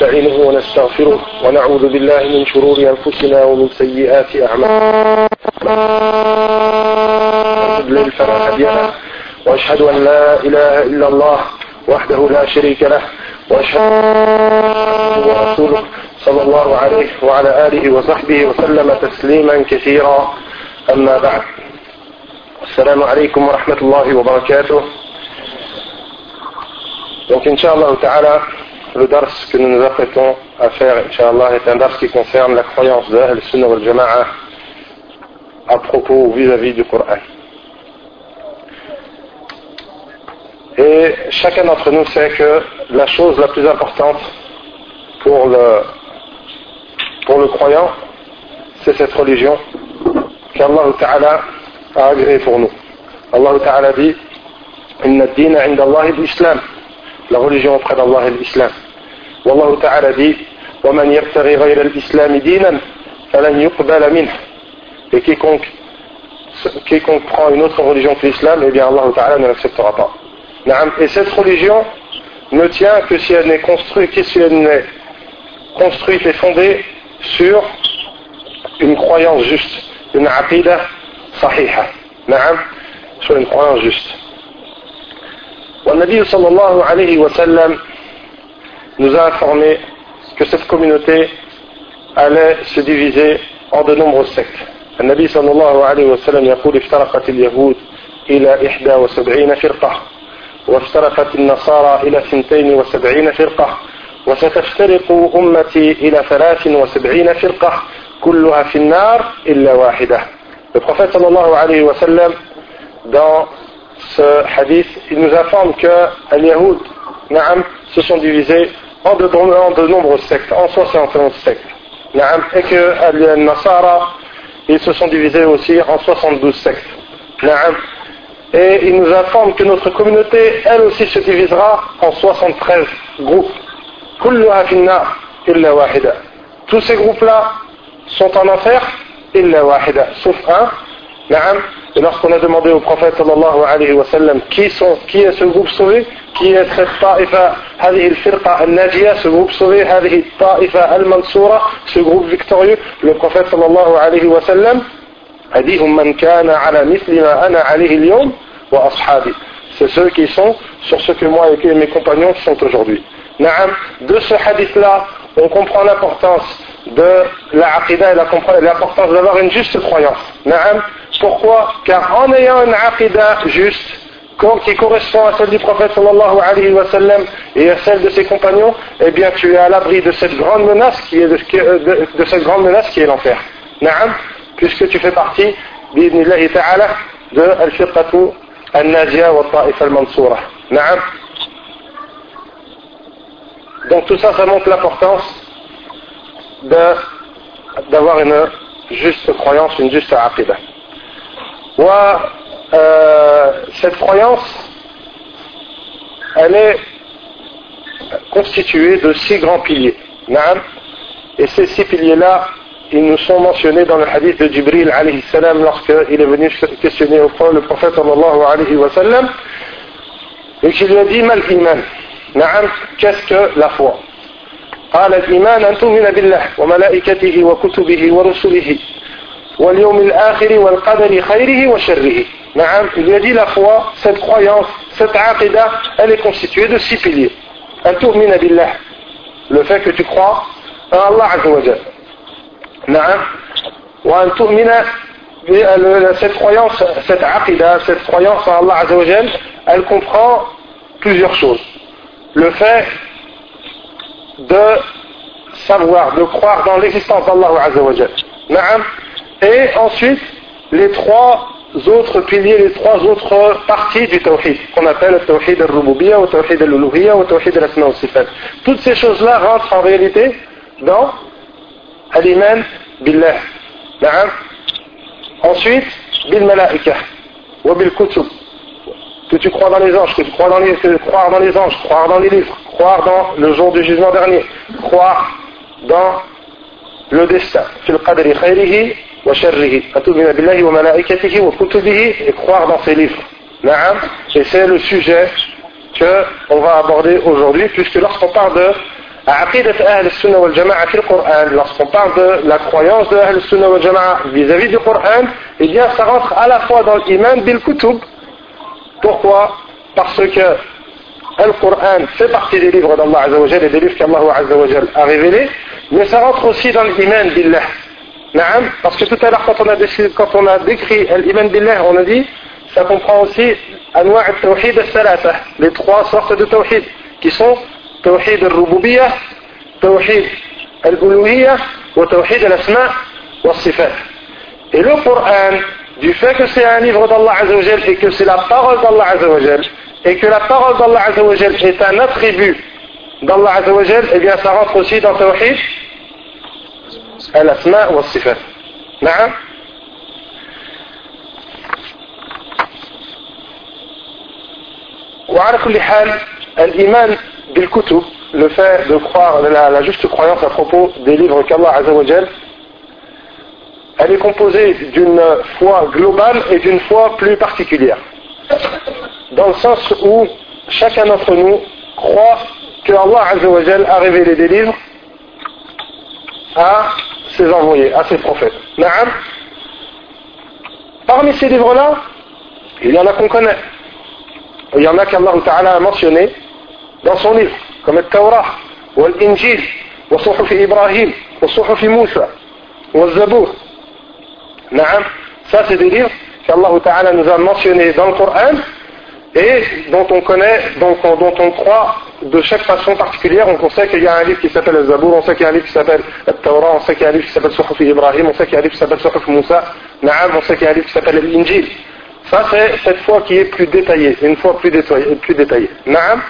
ونستعينه ونستغفره ونعوذ بالله من شرور أنفسنا ومن سيئات أعمالنا. وأشهد أن لا إله إلا الله وحده لا شريك له وأشهد أن ورسوله صلى الله عليه وعلى آله وصحبه وسلم تسليما كثيرا. أما بعد السلام عليكم ورحمة الله وبركاته. Donc, Inch'Allah Ta'ala, le dars que nous nous apprêtons à faire, Inch'Allah, est un dars qui concerne la croyance de Al-Sunnah wal Jama'a à propos vis-à-vis du Coran. Et chacun d'entre nous sait que la chose la plus importante pour le, pour le croyant, c'est cette religion qu'Allah Ta'ala a agréée pour nous. Allah Ta'ala dit Inna ad-dina inda Allah l'islam La religion auprès d'Allah est l'islam. Wallahu Ta'ala dit وَمَنْ يَبْتَغِي غَيْرَ الْإِسْلَامِ دِينًا فَلَنْ يُقْبَلَ مِنْهُ Et quiconque, quiconque prend une autre religion que l'islam, eh bien Allah Ta'ala ne l'acceptera pas. Et cette religion ne tient que si elle n'est construite, que si elle n'est construite et fondée sur une croyance juste, une aqidah sahiha. Sur une croyance juste. والنبي صلى الله عليه وسلم nous a informé que cette communauté allait se diviser en de nombreuses sectes. النبي صلى الله عليه وسلم يقول افترقت اليهود إلى إحدى وسبعين فرقة وافترقت النصارى إلى ثنتين وسبعين فرقة وستفترق أمتي إلى ثلاث وسبعين فرقة كلها في النار إلا واحدة Le prophète sallallahu alayhi wa sallam dans ce hadith, il nous informe que les Yahoud se sont divisés en de, en de nombreuses sectes, en 71 sectes. Et que les Nasara, ils se sont divisés aussi en 72 sectes. Et il nous informe que notre communauté, elle aussi, se divisera en 73 groupes. Tous ces groupes-là sont en enfer, sauf un, et lorsqu'on a demandé au prophète sallallahu alayhi wa sallam qui, sont, qui est ce groupe sauvé, qui est cette ta'ifa, هذه الفرقة الناجية, ce groupe sauvé, هذه الطائفة المنصورة, ce groupe victorieux, le prophète sallallahu alayhi wa sallam a dit من كان على مثل ما أنا عليه اليوم وأصحابي. C'est ceux qui sont sur ce que moi et mes compagnons sont aujourd'hui. De ce hadith-là, on comprend l'importance de la aqidah et l'importance d'avoir une juste croyance. Pourquoi Car en ayant une aqidah juste, qui correspond à celle du prophète sallallahu alayhi wa sallam et à celle de ses compagnons, eh bien tu es à l'abri de cette grande menace qui est de, de, cette grande menace qui est l'enfer. Na'am, puisque tu fais partie, bi'idnillahi ta'ala, de al-firqatu al-najia wa ta'if al-mansura. Na'am. Donc tout ça, ça montre l'importance d'avoir une juste croyance, une juste aqidah. Euh, cette croyance, elle est constituée de six grands piliers. Et ces six piliers-là, ils nous sont mentionnés dans le hadith de Jibril alayhi salam lorsqu'il est venu questionner le prophète sallallahu alayhi wa sallam et qu'il lui a dit mal iman. Qu'est-ce que la foi قال الإيمان أن تؤمن بالله وملائكته وكتبه ورسله واليوم الآخر والقدر خيره وشره نعم il a dit la foi cette croyance cette aqidah elle est constituée de six piliers أن تؤمن بالله le fait que tu crois en Allah عز وجل نعم وأن تؤمن cette croyance cette aqidah cette croyance en Allah وجل elle comprend plusieurs choses le fait de savoir, de croire dans l'existence d'Allah Azzawajal. et ensuite les trois autres piliers, les trois autres parties du tawhid, qu'on appelle le tawhid al-rububiyya, le tawhid al-uluhiyya, le tawhid al-asma wa sifat. Toutes ces choses-là rentrent en réalité dans al-iman billah. Ensuite, bil malaika wa bil kutub. Que tu crois dans les anges, que tu crois dans les, croire dans les anges, croire dans les livres, croire dans le jour du jugement dernier, croire dans le destin وشره فتؤمن بالله وملائكته وكتبه et croire dans ses livres. نعم et c'est le sujet qu'on va aborder aujourd'hui puisque lorsqu'on parle de Ahl Sunnah wal Jama'a le Coran, lorsqu'on parle de la croyance de Ahl Sunnah wal Jama'a vis-à-vis du Coran, eh bien ça rentre à la fois dans l'iman bil kutub. Pourquoi Parce que le Coran fait partie des livres d'Allah Azzawajal et des livres qu'Allah Azzawajal a révélés, mais ça rentre aussi dans l'iman billah. Parce que tout à l'heure, quand, on a quand on a décrit l'iman billah, on a dit, ça comprend aussi anwa' al-tawhid al les trois sortes de tawhid, qui sont توحيد الربوبية توحيد الألوهية وتوحيد الأسماء والصفات Et le Coran, du fait que c'est un livre d'Allah Azzawajal et que c'est la parole d'Allah Azzawajal, et que la parole d'Allah Azzawajal est un attribut d'Allah Azzawajal, eh bien ça rentre aussi dans Tawhid al-Asma wa sifat. نعم وعلى كل حال الإيمان بالkutub, le fait de croire, la, la juste croyance à propos des livres qu'Allah Azzawajal, elle est composée d'une foi globale et d'une foi plus particulière. Dans le sens où chacun d'entre nous croit que Allah Azzawajal a révélé des livres à ses envoyés, à ses prophètes. Parmi ces livres-là, il y en a qu'on connaît. Il y en a qu'Allah Ta'ala a mentionné dans son livre, comme le Torah, ou l'Injil, ou Suhuf Ibrahim, ou Suhuf Moussa, ou Zabour. Ça c'est des livres qu'Allah Ta'ala nous a mentionnés dans le Coran et dont on connaît, dont on croit de chaque façon particulière. On sait qu'il y a un livre qui s'appelle le Zabour, on sait qu'il y a un livre qui s'appelle le Torah, on sait qu'il y a un livre qui s'appelle Suhuf Ibrahim, on sait qu'il y a un livre qui s'appelle Suhuf Moussa, Naam, on sait qu'il y a un livre qui s'appelle l'Injil. Ça c'est cette foi qui est plus détaillée, une fois plus détaillée. Plus détaillée. Naam.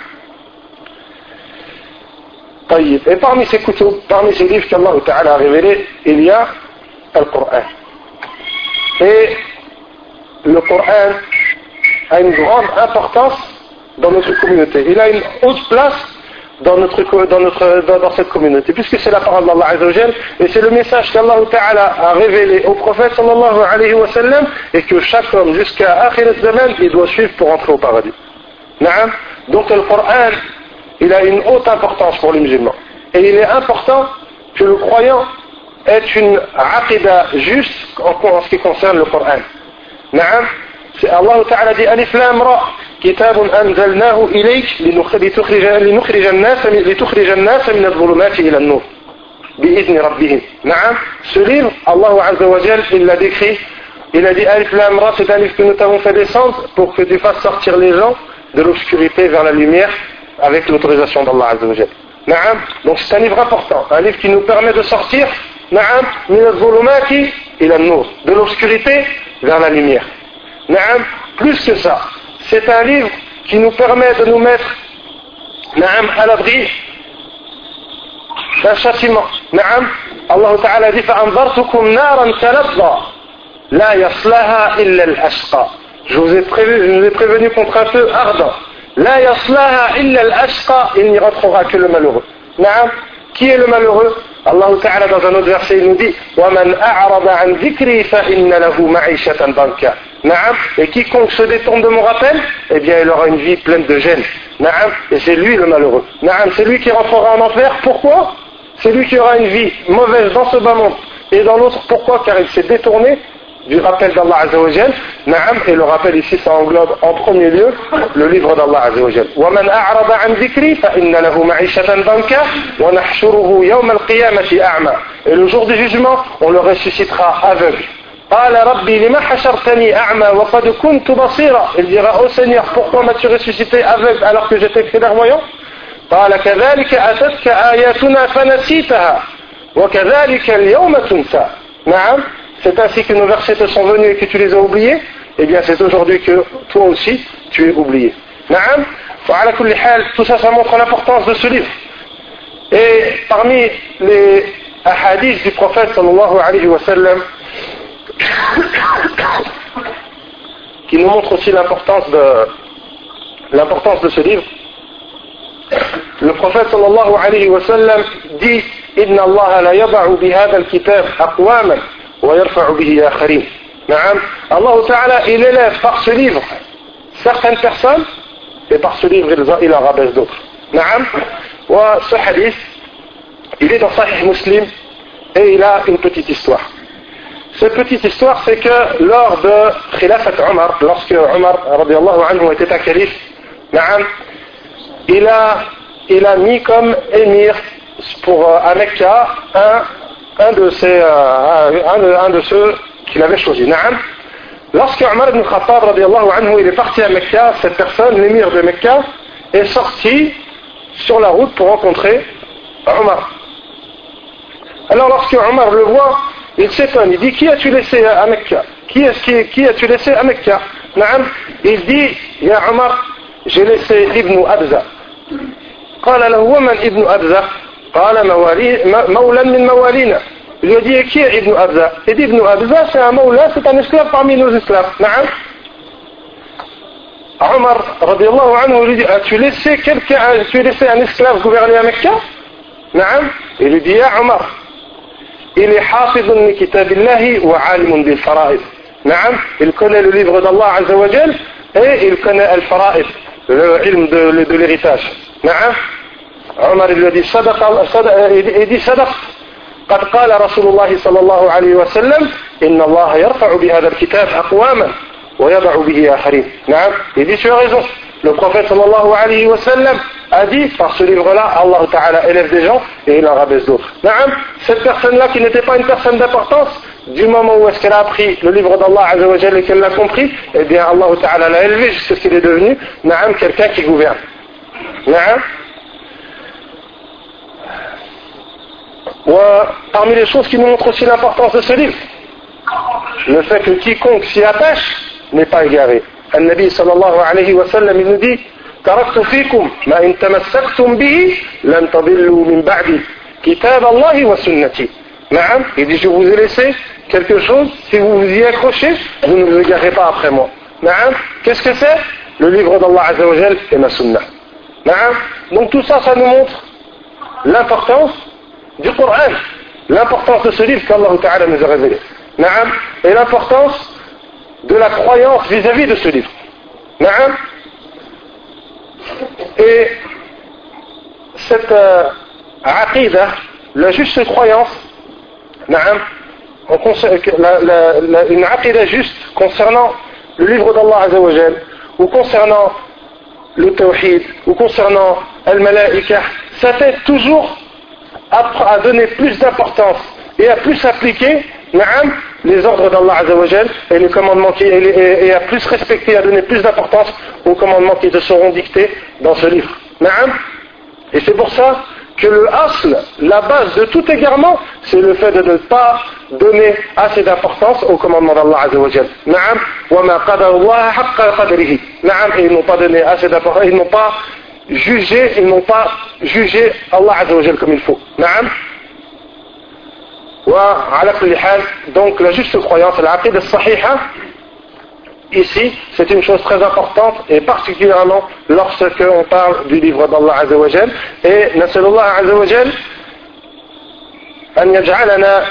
Et parmi ces kutub, parmi ces livres qu'Allah Ta'ala a révélés, il y a le Coran. Et le Coran a une grande importance dans notre communauté. Il a une haute place dans, notre, dans, notre, dans, cette communauté, puisque c'est la parole d'Allah Azzawajal, et c'est le message qu'Allah Ta'ala a révélé au prophète sallallahu alayhi wa sallam, et que chaque homme jusqu'à Akhir zaman il doit suivre pour entrer au paradis. Donc le Coran il a une haute importance pour les musulmans. Et il est important que le croyant ait une aqidah juste en, ce qui concerne le Coran. Naam, Allah Ta'ala dit Alif Lam Ra, كتاب أنزلناه إليك لتخرج, لنخرج الناس لتخرج الناس من الظلمات إلى النور بإذن ربهم نعم ce livre Allah Azza wa Jal il l'a décrit il a dit Alif Lam Ra c'est un livre que nous t'avons fait descendre pour que tu fasses sortir les gens de l'obscurité vers la lumière avec l'autorisation d'Allah Azzawajal. Donc c'est un livre important, un livre qui nous permet de sortir de l'obscurité vers la lumière. Plus que ça, c'est un livre qui nous permet de nous mettre à l'abri d'un châtiment. Allah Ta'ala dit فأنظرتكم نارا تلظى لا يصلها إلا الأشقى. Je vous ai prévenu, je vous ai prévenu contre un feu ardent. La yaslaha illa al-ashqa, il n'y rentrera que le malheureux. Naam, qui est le malheureux Allah Ta'ala dans un autre verset il nous dit وَمَنْ أَعْرَضَ عَنْ ذِكْرِي فَإِنَّ لَهُ مَعِيشَةً ضَنْكَ Naam, et quiconque se détourne de mon rappel, eh bien il aura une vie pleine de gêne. Naam, et c'est lui le malheureux. Naam, c'est lui qui rentrera en enfer. Pourquoi C'est lui qui aura une vie mauvaise dans ce bas monde et dans l'autre. Pourquoi Car il s'est détourné du rappel d'Allah Azzawajal, Naam, et le rappel ici ça englobe en premier lieu le livre d'Allah Azzawajal. وَمَنْ أَعْرَضَ عَنْ ذِكْرِي فَإِنَّ لَهُ مَعِشَةً ضَنْكَ وَنَحْشُرُهُ يَوْمَ الْقِيَامَةِ أَعْمَى Et le jour du jugement, on le ressuscitera aveugle. قال ربي لما حشرتني أعمى وقد كنت بصيرا Il dira, oh Seigneur, pourquoi m'as-tu ressuscité aveugle alors que j'étais clairvoyant قال كذلك أتتك آياتنا فنسيتها وكذلك اليوم تنسى نعم c'est ainsi que nos versets te sont venus et que tu les as oubliés, eh bien c'est aujourd'hui que toi aussi tu es oublié. Naam, tout ça, ça montre l'importance de ce livre. Et parmi les hadiths du prophète sallallahu alayhi wa sallam, qui nous montre aussi l'importance de l'importance de ce livre, le prophète sallallahu alayhi wa sallam dit Inna Allah la yada'u bihada al-kitab aqwaman ويرفع به آخرين نعم الله تعالى il élève par ce livre certaines personnes et par ce livre il en rabaisse d'autres نعم وce hadith il est dans Sahih Muslim et il a une petite histoire. Cette petite histoire, c'est que lors de Khilafat Omar, lorsque Omar anhu, était un calife, il a, il a mis comme émir pour euh, à Mecca un, un, de, euh, un, un de ceux qu'il avait choisi. Lorsque Omar ibn Khattab anhu, il est parti à Mecca, cette personne, l'émir de Mecca, est sorti sur la route pour rencontrer Omar. Alors lorsque Omar le voit, il s'étonne, il dit qui as-tu laissé à Mecca? Qui, qui, qui as-tu laissé à Mecca? Naam, il dit, Ya Omar, j'ai laissé Ibn Abza. قال له ومن ابن أبزة قال موالي مولا من موالينا يدي كي ابن أبزة يدي ابن أبزة شاء مولا ستان اسلاف طعمي نوز نعم عمر رضي الله عنه يريد أتلسي كبك أتلسي عن اسلاف قبير مكة نعم يريد يا عمر il est حافظ من كتاب الله وعالم بالفرائض. نعم il connaît le livre d'Allah Azza wa Jal et il connaît al-fara'id le ilm de, de l'héritage نعم عمر lui a dit صدق il dit صدق قد قال رسول الله صلى الله عليه وسلم إن الله يرفع بهذا الكتاب أقواما ويضع به آخرين. نعم il tu as raison. Le prophète sallallahu alayhi wa sallam a dit par ce livre-là, Allah Ta'ala élève des gens et il en rabaisse d'autres. Cette personne-là qui n'était pas une personne d'importance, du moment où est-ce qu'elle a appris le livre d'Allah et qu'elle l'a compris, eh bien Allah Ta'ala l'a élevé jusqu'à ce qu'il est devenu quelqu'un qui gouverne. Naam. Parmi les choses qui nous montrent aussi l'importance de ce livre, le fait que quiconque s'y attache n'est pas égaré. النبي صلى الله عليه وسلم il nous dit تركت فيكم ما إن تمسكتم به لن تضلوا من بعدي كتاب الله وسنتي نعم il dit je vous ai laissé quelque chose si vous vous y accrochez vous ne vous égarez pas après moi نعم qu'est-ce que c'est le livre d'Allah Azza wa Jal et ma sunna نعم donc tout ça ça nous montre l'importance du Coran, l'importance de ce livre qu'Allah Ta'ala nous a révélé. Et l'importance de la croyance vis-à-vis de ce livre. Et cette euh, la juste croyance, une aqidah juste concernant le livre d'Allah Azzawajal, ou concernant le tawhid, ou concernant al-malaika, ça fait toujours à, donner plus d'importance et à plus appliquer les ordres d'Allah Azzawajal et les commandements qui, et, à plus respecter, à donner plus d'importance aux commandements qui te seront dictés dans ce livre. Et c'est pour ça que le asl, la base de tout égarement, c'est le fait de ne pas donner assez d'importance aux commandements d'Allah Azzawajal. Et ils n'ont pas donné assez d'importance, ils n'ont pas jugé, ils n'ont pas jugé Allah Azzawajal comme il faut. Donc la juste croyance, la de sahiha, ici, c'est une chose très importante et particulièrement lorsque on parle du livre d'Allah Azzawajal. Et nasalullah Azzawajal أن يجعلنا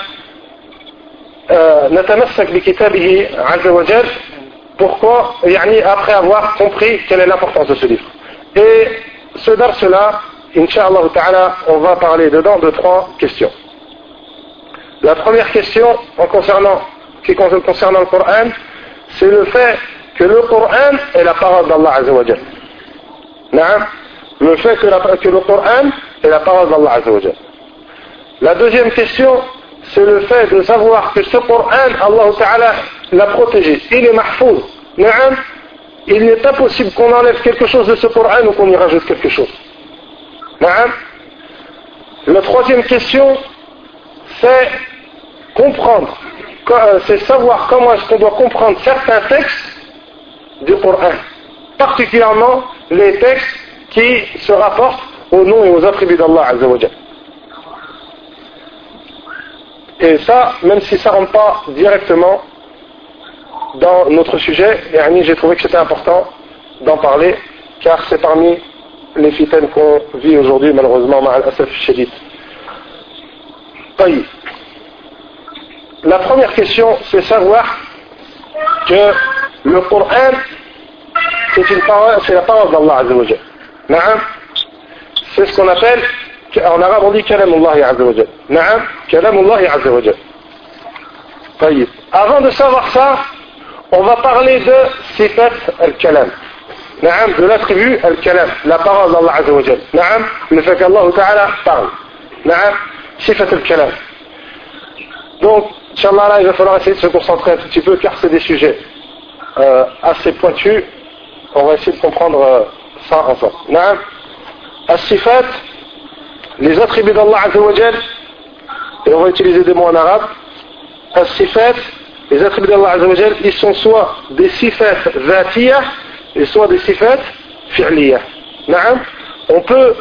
نتمسك بكتابه عز وجل pourquoi يعني après avoir compris quelle est l'importance de ce livre et ce dars-là, Inch'Allah Ta'ala, on va parler dedans de trois questions. la première question, en concernant, qui concernant le Coran, c'est le fait que le Coran est la parole d'Allah Azzawajal. Le fait que, que, le Coran est la parole d'Allah Azzawajal. La deuxième question, c'est le fait de savoir que ce Coran, Allah Ta'ala l'a protégé. Il est mahfouz il n'est pas possible qu'on enlève quelque chose de ce Coran ou qu'on y rajoute quelque chose. La troisième question, c'est comprendre, euh, c'est savoir comment est-ce qu'on doit comprendre certains textes du Coran, particulièrement les textes qui se rapportent au nom et aux attributs d'Allah. Et ça, même si ça ne rentre pas directement dans notre sujet, et j'ai trouvé que c'était important d'en parler, car c'est parmi les fitaines qu'on vit aujourd'hui, malheureusement, Asaf Shadid. La première question, c'est savoir que le Coran, c'est la parole d'Allah Azzawajal. C'est ce qu'on appelle en arabe on dit Kalamullah Azza. Naam, Kalamullah Azza. Avant de savoir ça, on va parler de Sifat al-Kalam. Naam, de l'attribut al-Kalam, la parole d'Allah Azza. Naam, le fait qu'Allah Ta'ala parle. Naam, Sifat al-Kalam. Donc, Inch'Allah, il va falloir essayer de se concentrer un tout petit peu car c'est des sujets euh, assez pointus. On va essayer de comprendre euh, ça ensemble. Naam, As-Sifat, les attributs d'Allah Azza wa et on va utiliser des mots en arabe. As-Sifat, les attributs d'Allah Azza wa ils sont soit des sifat vatiyah, et soit des sifat fi'liyah. Naam, on peut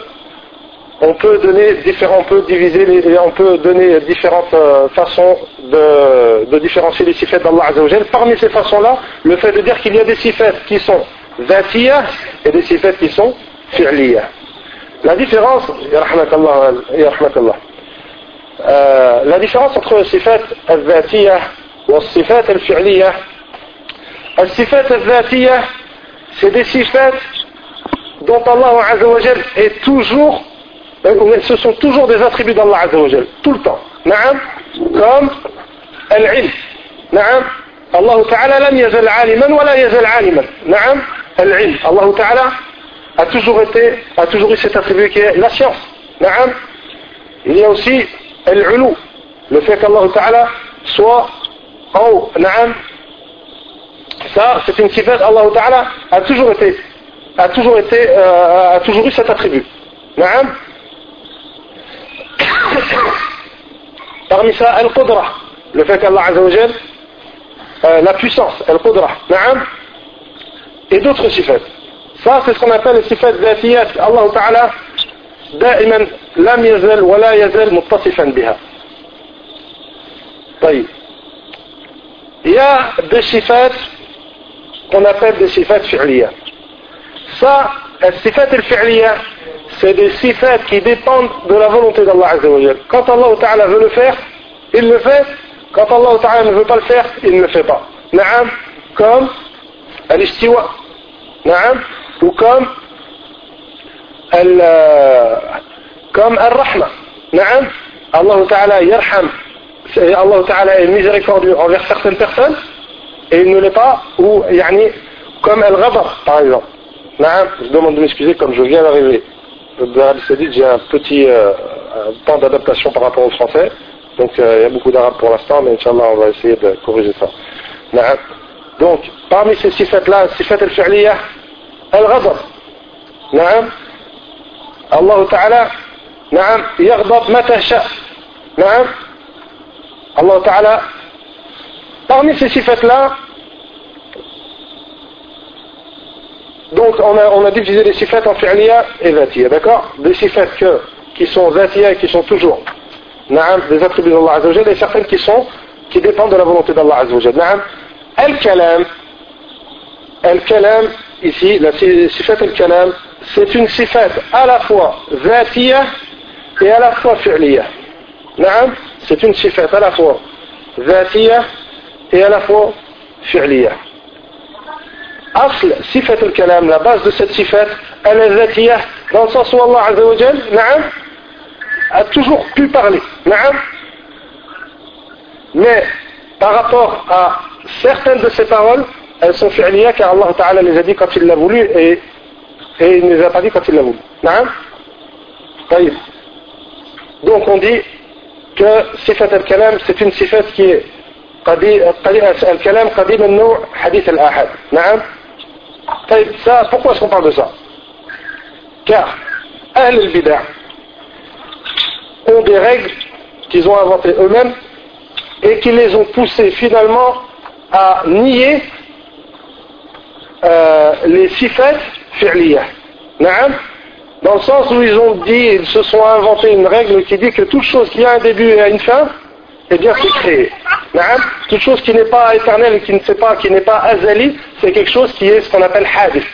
on peut donner différents, on peut diviser, les, on peut donner différentes euh, façons de, différencier les sifat d'Allah Azzawajal. Parmi ces façons-là, le fait de dire qu'il y a des sifat qui sont zatiyah et des sifat qui sont fi'liyah. La différence, euh, la différence entre le sifat al-zatiyah et le sifat al-fi'liyah, le sifat al-zatiyah, c'est des sifat dont Allah Azzawajal est toujours ce sont toujours des attributs d'Allah Azzawajal, tout le temps. Naam, comme al-ilm. Naam, Allah Ta'ala lam yazal aliman wa la yazal aliman. Naam, al-ilm. Allah Ta'ala a toujours été, a toujours eu cet attribut qui est la science. Naam. Il y a aussi al-ulu, le fait qu'Allah Ta'ala soit en haut. Naam. Ça, c'est une sifat, Allah Ta'ala a toujours été, a toujours été, euh, a toujours eu cet attribut. Naam. Parmi ça, Al-Qudra, le fait qu'Allah Azzawajal, euh, la puissance, Al-Qudra, Na'am, et d'autres sifat. Ça, c'est ce qu'on appelle les sifat ذاتيات. Allah Ta'ala, دائما لم يزل ولا يزل متصفا بها. طيب. Il y a des sifat qu'on appelle des sifat fi'liya. Ça, les sifat al-fi'liya, c'est des sifat qui dépendent de la volonté d'Allah Azzawajal. Quand Allah Ta'ala veut le faire, il le fait. Quand Allah Ta'ala ne veut pas le faire, il ne le fait pas. Naam, comme al-istiwa. Naam, ou comme al, euh, comme al-rahma. Naam, Allah Ta'ala yarham. Allah Ta'ala est miséricordieux envers certaines personnes et il ne l'est pas, ou yani, comme al-ghadar par exemple. Naam, je demande de m'excuser comme je viens d'arriver j'ai un petit euh, un temps d'adaptation par rapport au français. Donc euh, il y a beaucoup d'arabes pour l'instant, mais Inch'Allah, on va essayer de corriger ça. Donc, parmi ces sifats-là, sifat al-fi'liya, al-ghadab. Naam. Allah Ta'ala, naam, yaghdab mata sha. Naam. Allah Ta'ala, parmi ces sifats-là, Donc on a, divisé les sifat en fi'liya et zatiya, d'accord? Des sifat qui sont zatiya et qui sont toujours na'am, des attributs d'Allah Azzawajal et certaines qui sont qui dépendent de la volonté d'Allah Azzawajal. Na'am. Al-kalam, al-kalam, ici, la sifat al-kalam, c'est une sifat à la fois zatiya et à la fois fi'liya. Na'am, c'est une sifat à la fois zatiya et à la fois fi'liya. أصل صفة الكلام لا بأس دو ست صفات ألا ذاتية رنصاص الله عز وجل نعم. التجوخ بي بغلي نعم. مي بغطور أ certaines de ces paroles elles sont فعليات car الله تعالى les a dit quand il l'a voulu et, et نعم طيب donc on dit صفة الكلام c'est une صفة qui est قديم الكلام قديم النوع حديث الآحاد نعم ça, pourquoi est-ce qu'on parle de ça? Car Ahl al-Bid'ah ont des règles qu'ils ont inventées eux-mêmes et qui les ont poussés finalement à nier euh, les sifat fi'liyah. Dans le sens où ils ont dit, ils se sont inventés une règle qui dit que toute chose qui a un début et une fin, eh bien c'est créé. Toute chose qui n'est pas éternelle, qui ne sait pas, qui n'est pas azali, c'est quelque chose qui est ce qu'on appelle hadith.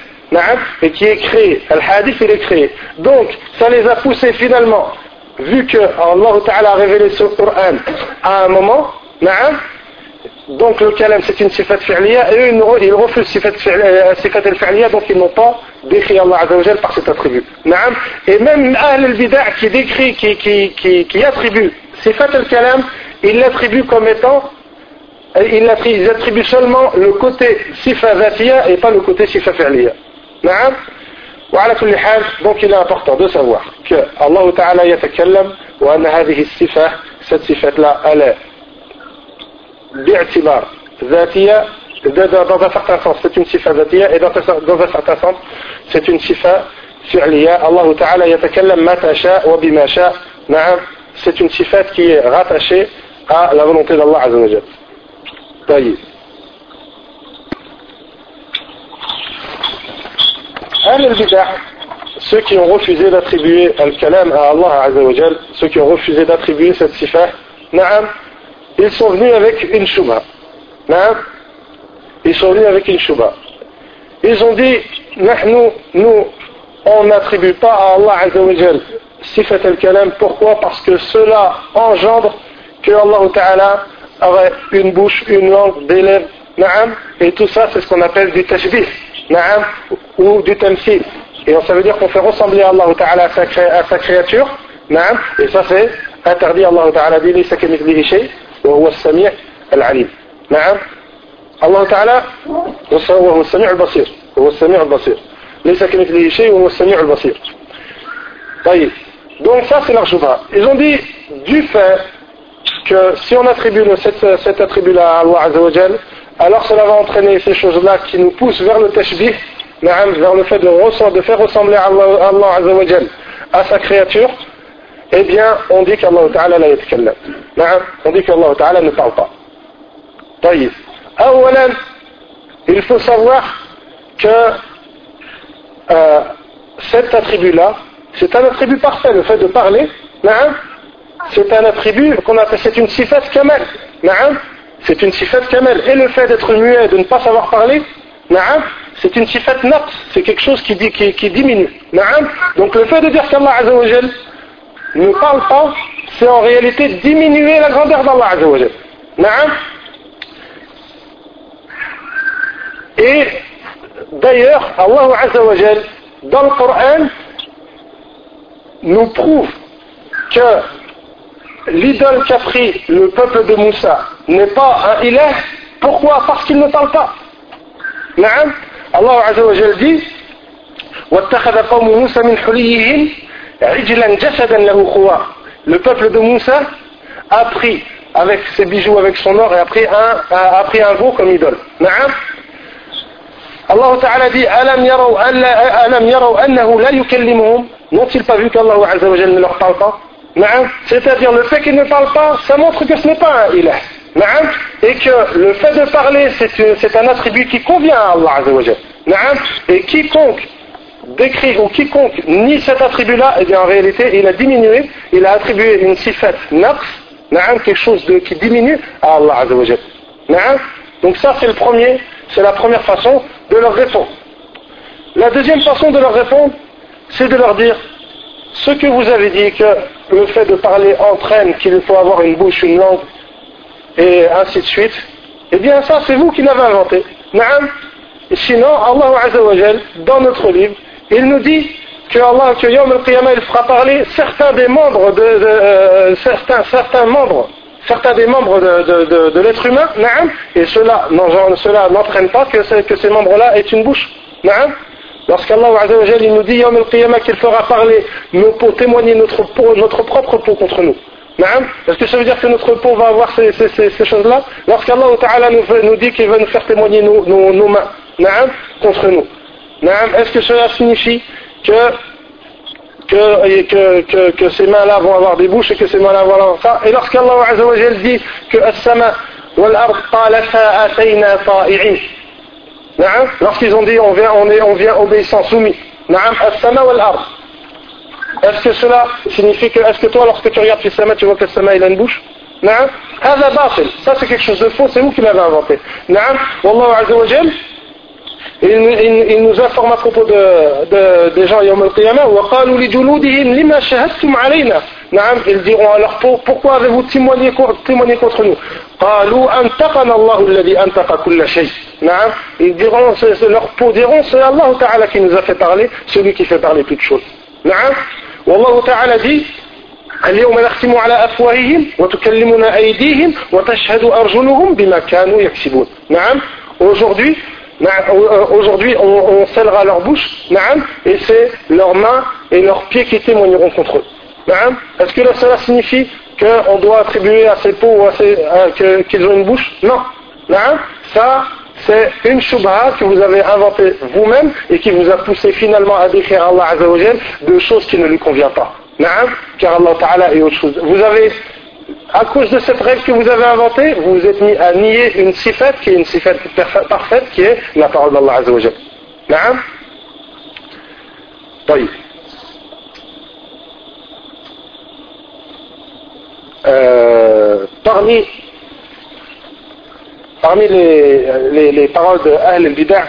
Et qui est créé. Al-hadith, il est créé. Donc, ça les a poussés finalement, vu que Allah a révélé ce Coran à un moment, donc le kalam c'est une sifat fi'liya et eux ils refusent sifat al-fi'liya donc ils n'ont pas décrit Allah Azza par cet attribut. Et même Ahl al-Bida' qui décrit, qui, qui, qui, qui attribue sifat al-kalam, ils l'attribuent comme étant ils attribuent seulement le côté sifa zatiya et pas le côté sifa fi'liya. donc il est important de savoir que Allah Ta'ala yatakallam wa anna hadhihi sifa cette sifat là elle est باعتبار ذاتية dans un certain sens c'est une sifa ذاتية et dans un certain sens c'est une sifa فعلية الله تعالى يتكلم متى شاء وبما شاء نعم c'est une sifat qui est rattachée la volonté d'Allah Azza wa Jal طيب أهل البدع ceux qui ont refusé d'attribuer al-kalam à Allah Azza wa Jal ceux qui ont refusé d'attribuer cette sifa نعم ils sont venus avec une shubha. Hein? Ils sont venus avec une shubha. Ils ont dit, nous, nous on n'attribue pas à Allah Azzawajal sifat al-kalam. Pourquoi Parce que cela engendre que Allah Ta'ala aurait une bouche, une langue, des lèvres, et tout ça c'est ce qu'on appelle du tashbih, ou du tamsil. Et ça veut dire qu'on fait ressembler Allah Ta'ala à sa, créature, et ça c'est interdit Allah Ta'ala dit, وهو السميع العليم نعم الله تعالى وهو السميع البصير هو السميع البصير ليس كمثله شيء وهو السميع البصير طيب donc ça c'est leur ils ont dit du fait que si on attribue cet, cet attribut-là à Allah Azzawajal alors cela va entraîner ces choses-là qui nous poussent vers le tashbih vers le fait de, de faire ressembler à Allah, Allah Azzawajal à sa créature eh bien, on dit qu'Allah Ta'ala la yatkallam. On dit qu'Allah Ta'ala ne parle pas. طيب. أولا, il faut savoir que euh, cet attribut-là, c'est un attribut parfait, le fait de parler. c'est un attribut qu'on appelle, c'est une sifat kamal. C'est une sifat kamal. Et le fait d'être muet, de ne pas savoir parler, c'est une sifat naqs, c'est quelque chose qui, qui, qui diminue. Donc le fait de dire qu'Allah Azza wa ne parle pas, c'est en réalité diminuer la grandeur d'Allah Azzawajal. Et d'ailleurs, Allah Azzawajal, dans le Coran, nous prouve que l'idole qu'a pris le peuple de Moussa n'est pas un ilah. Pourquoi Parce qu'il ne parle pas. Allah Azzawajal dit واتخذ قوم موسى من حليهم le peuple de Moussa a pris avec ses bijoux, avec son or, et a pris un, a pris un veau comme idole. Allah Ta'ala dit Alam yaraw annahu la yukallimuhum N'ont-ils pas vu qu'Allah Azza wa ne leur parle pas c'est-à-dire le fait qu'il ne parle pas, ça montre que ce n'est pas un ilah. Et que le fait de parler, c'est un attribut qui convient à Allah Et quiconque décrit ou quiconque nie cet attribut-là, eh bien en réalité, il a diminué, il a attribué une sifat naqs, quelque chose qui diminue à Allah Azzawajal. Donc ça, c'est le premier, c'est la première façon de leur répondre. La deuxième façon de leur répondre, c'est de leur dire ce que vous avez dit, que le fait de parler entraîne qu'il faut avoir une bouche, une langue, et ainsi de suite, eh bien ça, c'est vous qui l'avez inventé. Sinon, Allah Azzawajal, dans notre livre, il nous dit que Allah, que Yom al-Qiyamah, il fera parler certains des membres de, euh, certains, certains membres, certains des membres de, de, l'être humain, et cela, cela n'entraîne pas que, que ces membres-là aient une bouche. Lorsqu'Allah nous dit Yom al-Qiyamah qu'il fera parler nos peaux, témoigner notre, peau, notre propre peau contre nous. Est-ce que ça veut dire que notre peau va avoir ces, choses-là? Lorsqu'Allah nous, nous dit qu'il va nous faire témoigner nos, nos, mains contre nous. Est-ce que cela signifie que, que, que, ces mains-là vont avoir des bouches et que ces mains-là vont avoir ça? Et lorsqu'Allah dit que As-sama wal-ard Lorsqu'ils ont dit on vient, on est, on vient obéissant, soumis. Est-ce que cela signifie que, est-ce que toi, lorsque tu regardes le sama, tu vois que sama il a une bouche? Ça, c'est quelque chose de faux, c'est vous qui l'avez inventé. Wallahu Azzawajal il, il, nous informe à propos de, de, des gens Yom al-Qiyamah ils diront à leur peau pourquoi avez-vous témoigné, témoigné contre nous ils diront leur peau diront c'est Allah Ta'ala qui nous a fait parler celui qui fait parler toutes choses والله تعالى dit اليوم نختم على أفواههم وتكلمنا أيديهم وتشهد أرجلهم بما كانوا يكسبون نعم aujourd'hui aujourd'hui on, scellera leur bouche et c'est leurs mains et leurs pieds qui témoigneront contre eux. Est-ce que cela signifie qu'on doit attribuer à ces peaux qu'ils ont une bouche? Non. Ça c'est une shubha que vous avez inventée vous-même et qui vous a poussé finalement à décrire Allah Azzawajal de choses qui ne lui conviennent pas. Car Allah Ta'ala est autre chose. Vous avez à cause de cette règle que vous avez inventée, vous vous êtes mis à nier une sifat qui est une sifat parfaite, qui est la parole d'Allah Azzawajal. Naam طيب euh, parmi parmi les, les, les paroles de Ahl al-Bid'ah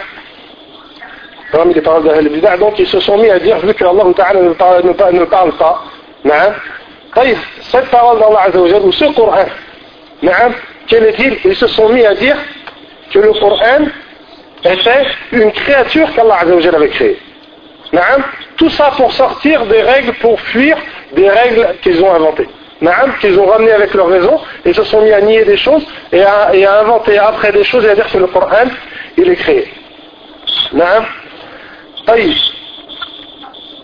parmi les paroles de Ahl al-Bid'ah donc ils se sont mis à dire vu que Allah Ta'ala ne parle, ne parle pas naam طيب cette parole d'Allah Azzawajal ou ce Coran quel est-il ils se sont mis à dire que le Coran était une créature qu'Allah Azzawajal avait créée tout ça pour sortir des règles pour fuir des règles qu'ils ont inventées qu'ils ont ramenées avec leur raison et se sont mis à nier des choses et à, et à inventer après des choses et à dire que le Coran il est créé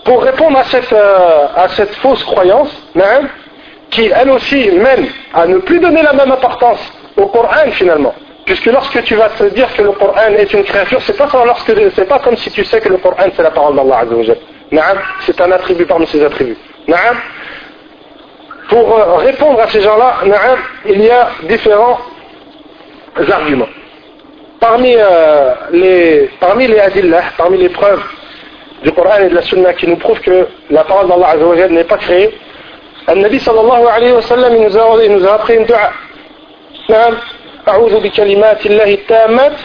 pour répondre à cette, euh, à cette fausse croyance, qui elle aussi mène à ne plus donner la même importance au Coran finalement. Puisque lorsque tu vas te dire que le Coran est une créature, c'est pas, pas comme si tu sais que le Coran c'est la parole d'Allah C'est un attribut parmi ses attributs. Pour euh, répondre à ces gens-là, il y a différents arguments. Parmi, euh, les, parmi les parmi les preuves du Coran et de la Sunna qui nous prouve que la parole d'Allah Azzawajal n'est pas créée. Le Nabi sallallahu alayhi wa sallam il nous a, il nous a appris une dua. أعوذ بكلمات الله التامات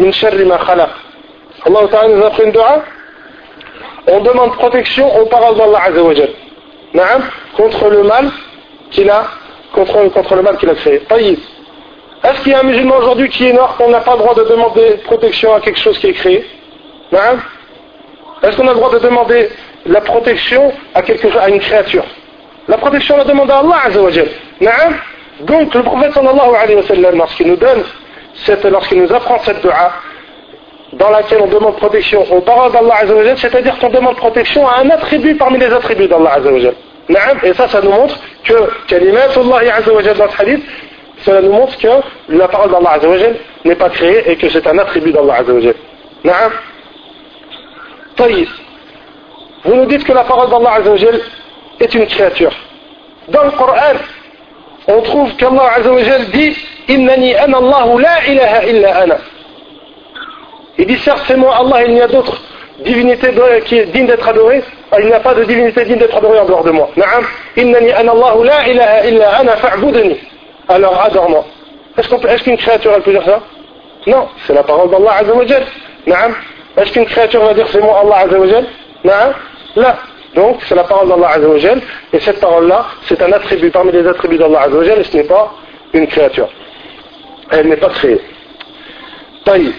من شر ما خلق. Allah Ta'ala nous a appris une dua. On demande protection aux paroles d'Allah Azzawajal. Contre le mal qu'il a, contre, contre le mal qu'il a créé. Est-ce qu'il y a un musulman aujourd'hui qui est noir qu'on n'a pas le droit de demander protection à quelque chose qui est créé est-ce qu'on a le droit de demander la protection à, quelque, à une créature? La protection, on la demande à Allah Azzawajal. Donc le prophète sallallahu alayhi wa sallam, lorsqu'il nous donne, lorsqu'il nous apprend cette dua, dans laquelle on demande protection aux paroles d'Allah Azzawajal, c'est-à-dire qu'on demande protection à un attribut parmi les attributs d'Allah Azzawajal. Et ça, ça nous montre que kalimatullah Azzawajal dans ce hadith, cela nous montre que la parole d'Allah Azzawajal n'est pas créée et que c'est un attribut d'Allah Azzawajal. Vous nous dites que la parole d'Allah Azzawajal est une créature. Dans le Coran, on trouve qu'Allah Azzawajal dit Innani ana Allahu la ilaha illa ana. Il dit certes c'est moi Allah, il n'y a d'autre divinité qui est digne d'être adorée. Il n'y a pas de divinité digne d'être adorée en dehors de moi. Naam. Innani ana Allahu la ilaha illa ana fa'budni. Alors adore-moi. Est-ce qu'une créature elle peut dire ça? Non, c'est la parole d'Allah Azzawajal. Naam. Est-ce qu'une créature va dire c'est moi Allah Azzawajal Non Là. Donc c'est la parole d'Allah Azzawajal et cette parole-là c'est un attribut parmi les attributs d'Allah Azzawajal et ce n'est pas une créature. Elle n'est pas créée. طيب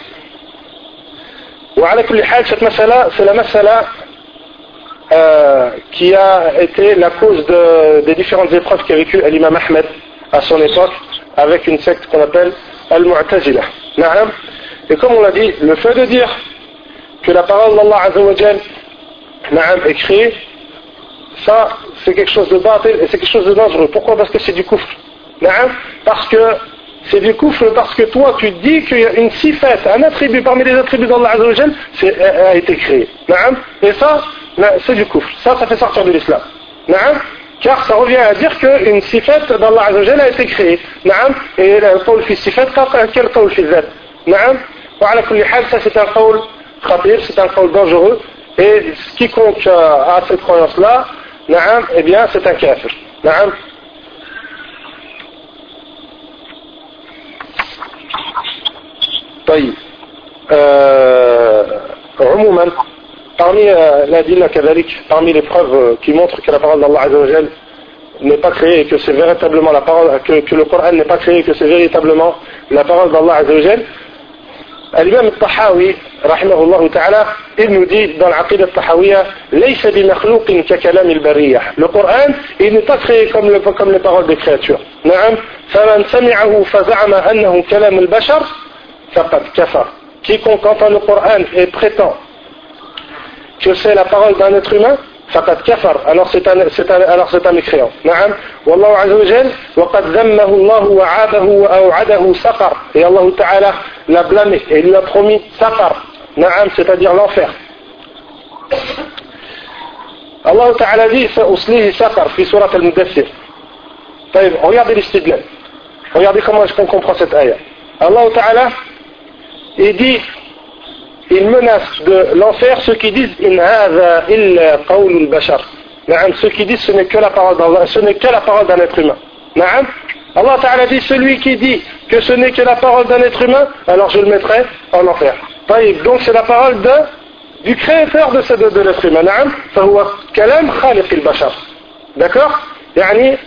وعلى كل حال cette masala c'est la masala euh, qui a été la cause de, des différentes épreuves qu'a vécu l'imam Ahmed à son époque avec une secte qu'on appelle Al-Mu'tazila. Et comme on l'a dit, le fait de dire que la parole d'Allah Azzawajal Naam écrit, ça c'est quelque chose de bâtil et c'est quelque chose de dangereux. Pourquoi? Parce que c'est du coufre. Naam? Parce que c'est du coufre parce que toi tu dis qu'une sifette, un attribut parmi les attributs d'Allah Azzawajal a été créé. Naam? Et ça, c'est du coufre. Ça, ça fait sortir de l'islam. Naam? Car ça revient à dire qu'une sifette d'Allah Azzawajal a été créée. Naam? Et le qawl fi sifette, quel qawl fi zat? Naam? Wa ala kulli hal, ça c'est un qawl c'est un col dangereux, et quiconque a cette croyance-là, eh bien, c'est un kafir. Naam. Euh, parmi euh, parmi les preuves euh, qui montrent que la parole d'Allah Azzawajal n'est pas créée et que c'est véritablement la parole, que, que le Coran n'est pas créé et que c'est véritablement la parole d'Allah Azzawajal, الإمام الطحاوي رحمه الله تعالى ابن دي دان عقيدة الطحاوية ليس بمخلوق ككلام البرية. القرآن إن تقري كم لفكم لطغال نعم فمن سمعه فزعم أنه كلام البشر فقد كفر. كيكون كون قطع القرآن et prétend que c'est la parole d'un être humain, فقد كفر alors c'est un, mécréant نعم والله عز وجل وقد ذمه الله وعاده وأوعده سقر et Allah Ta'ala l'a blâmé et lui a promis سقر نعم c'est-à-dire l'enfer الله تعالى dit سأصليه سقر في سورة المدثر طيب regardez l'istidlal regardez comment est-ce qu'on comprend cette ayah Allah Ta'ala il dit il menace de l'enfer ceux qui disent in hadha illa qawlul bashar. Ceux qui disent ce n'est que la parole d'Allah, ce n'est que la parole d'un être humain. Allah Ta'ala dit celui qui dit que ce n'est que la parole d'un être humain, alors je le mettrai en enfer. Donc c'est la parole de, du créateur de, de, de l'être humain. فهو كلام خالق البشر. D'accord يعني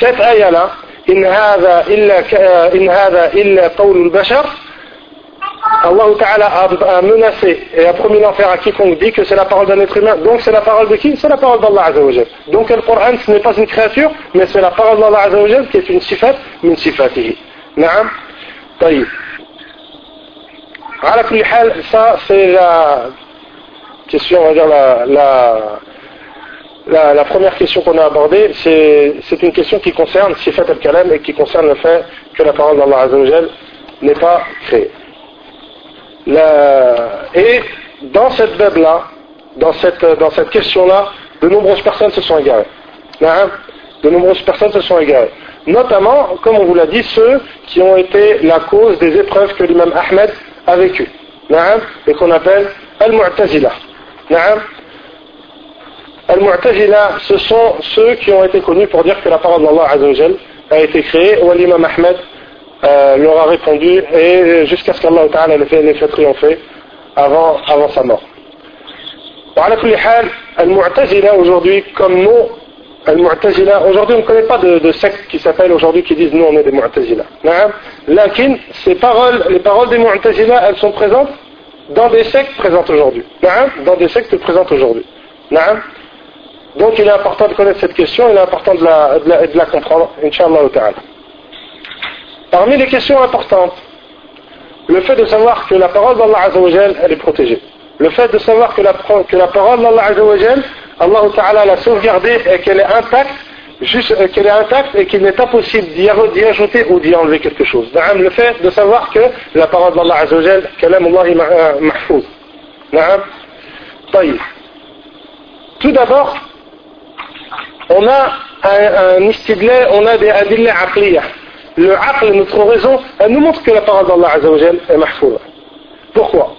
cette ayah là إن هذا إلا إن هذا إلا قول البشر Allah a, menacé et a promis l'enfer à quiconque dit que c'est la parole d'un être humain. Donc c'est la parole de qui? C'est la parole d'Allah Azzawajal. Donc le Coran ce n'est pas une créature, mais c'est la parole d'Allah Azzawajal qui est une sifat min sifatihi. Naam Taïf. À la ça c'est la question, on va dire la, la, la, première question qu'on a abordée. C'est une question qui concerne sifat al-kalam et qui concerne le fait que la parole d'Allah Azzawajal n'est pas créée. Et dans cette Bible-là, dans cette, dans cette question-là, de nombreuses personnes se sont égarées. Hein? De nombreuses personnes se sont égarées. Notamment, comme on vous l'a dit, ceux qui ont été la cause des épreuves que l'imam Ahmed a vécues. Hein? Et qu'on appelle Al-Mu'tazila. Hein? Al-Mu'tazila, ce sont ceux qui ont été connus pour dire que la parole d'Allah a été créée, ou l'imam Ahmed euh, leur a répondu et jusqu'à ce qu'Allah Ta'ala les fait, les fait triompher avant, sa mort. Al-Mu'tazila aujourd'hui, comme nous, Al-Mu'tazila, aujourd'hui on ne connaît pas de, de secte qui s'appelle aujourd'hui qui disent nous on est des Mu'tazila. Lakin, ces paroles, les paroles des Mu'tazila, elles sont présentes dans des sectes présentes aujourd'hui. Dans des sectes présentes aujourd'hui. Donc il est important de connaître cette question, il est important de la, de la, de la comprendre, Inch'Allah Ta'ala. Parmi les questions importantes, le fait de savoir que la parole d'Allah Azzawajal, elle est protégée. Le fait de savoir que la, que la parole d'Allah Azzawajal, Allah Ta'ala l'a sauvegardée et qu'elle est intacte, juste euh, qu'elle est intacte et qu'il n'est pas possible d'y ajouter ou d'y enlever quelque chose. Le fait de savoir que la parole d'Allah Azzawajal, kalam Allah euh, mahfouz. Tout d'abord, on a un, un on a des adillés aqliyah le aql, notre raison, elle nous montre que la parole d'Allah Azzawajal est mahfouz. Pourquoi?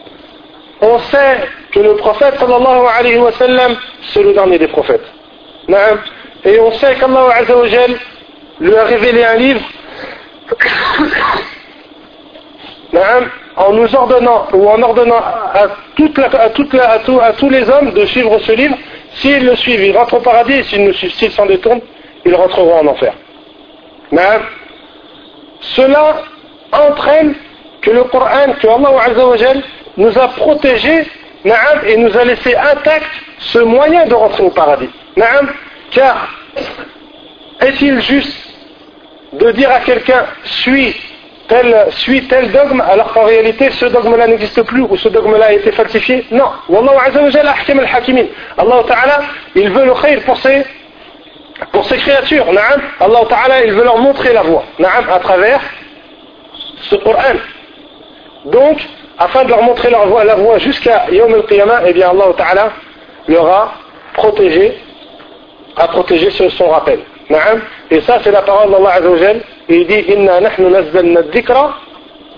On sait que le prophète sallallahu alayhi wa sallam, c'est le dernier des prophètes. Et on sait qu'Allah Azzawajal lui a révélé un livre en nous ordonnant ou en ordonnant à, à, toute à, tous les hommes de suivre ce livre. S'ils le suivent, ils rentrent au paradis, s'ils s'en détournent, ils rentreront en enfer. Cela entraîne que le Coran, que Allah nous a protégés et nous a laissé intact ce moyen de rentrer au paradis. Car est-il juste de dire à quelqu'un suis tel, tel dogme alors qu'en réalité ce dogme-là n'existe plus ou ce dogme-là a été falsifié? Non. Allah Ta'ala, il veut le khayr pour ses pour ces créatures, Allah Ta'ala, il veut leur montrer la voie, à travers ce Coran. Donc, afin de leur montrer leur voie, la voie jusqu'à Yom al-Qiyamah, eh bien Allah Ta'ala leur a protégé, a protégé son rappel. Et ça, c'est la parole d'Allah Azzawajal. Il dit, Inna nahnu nazzalna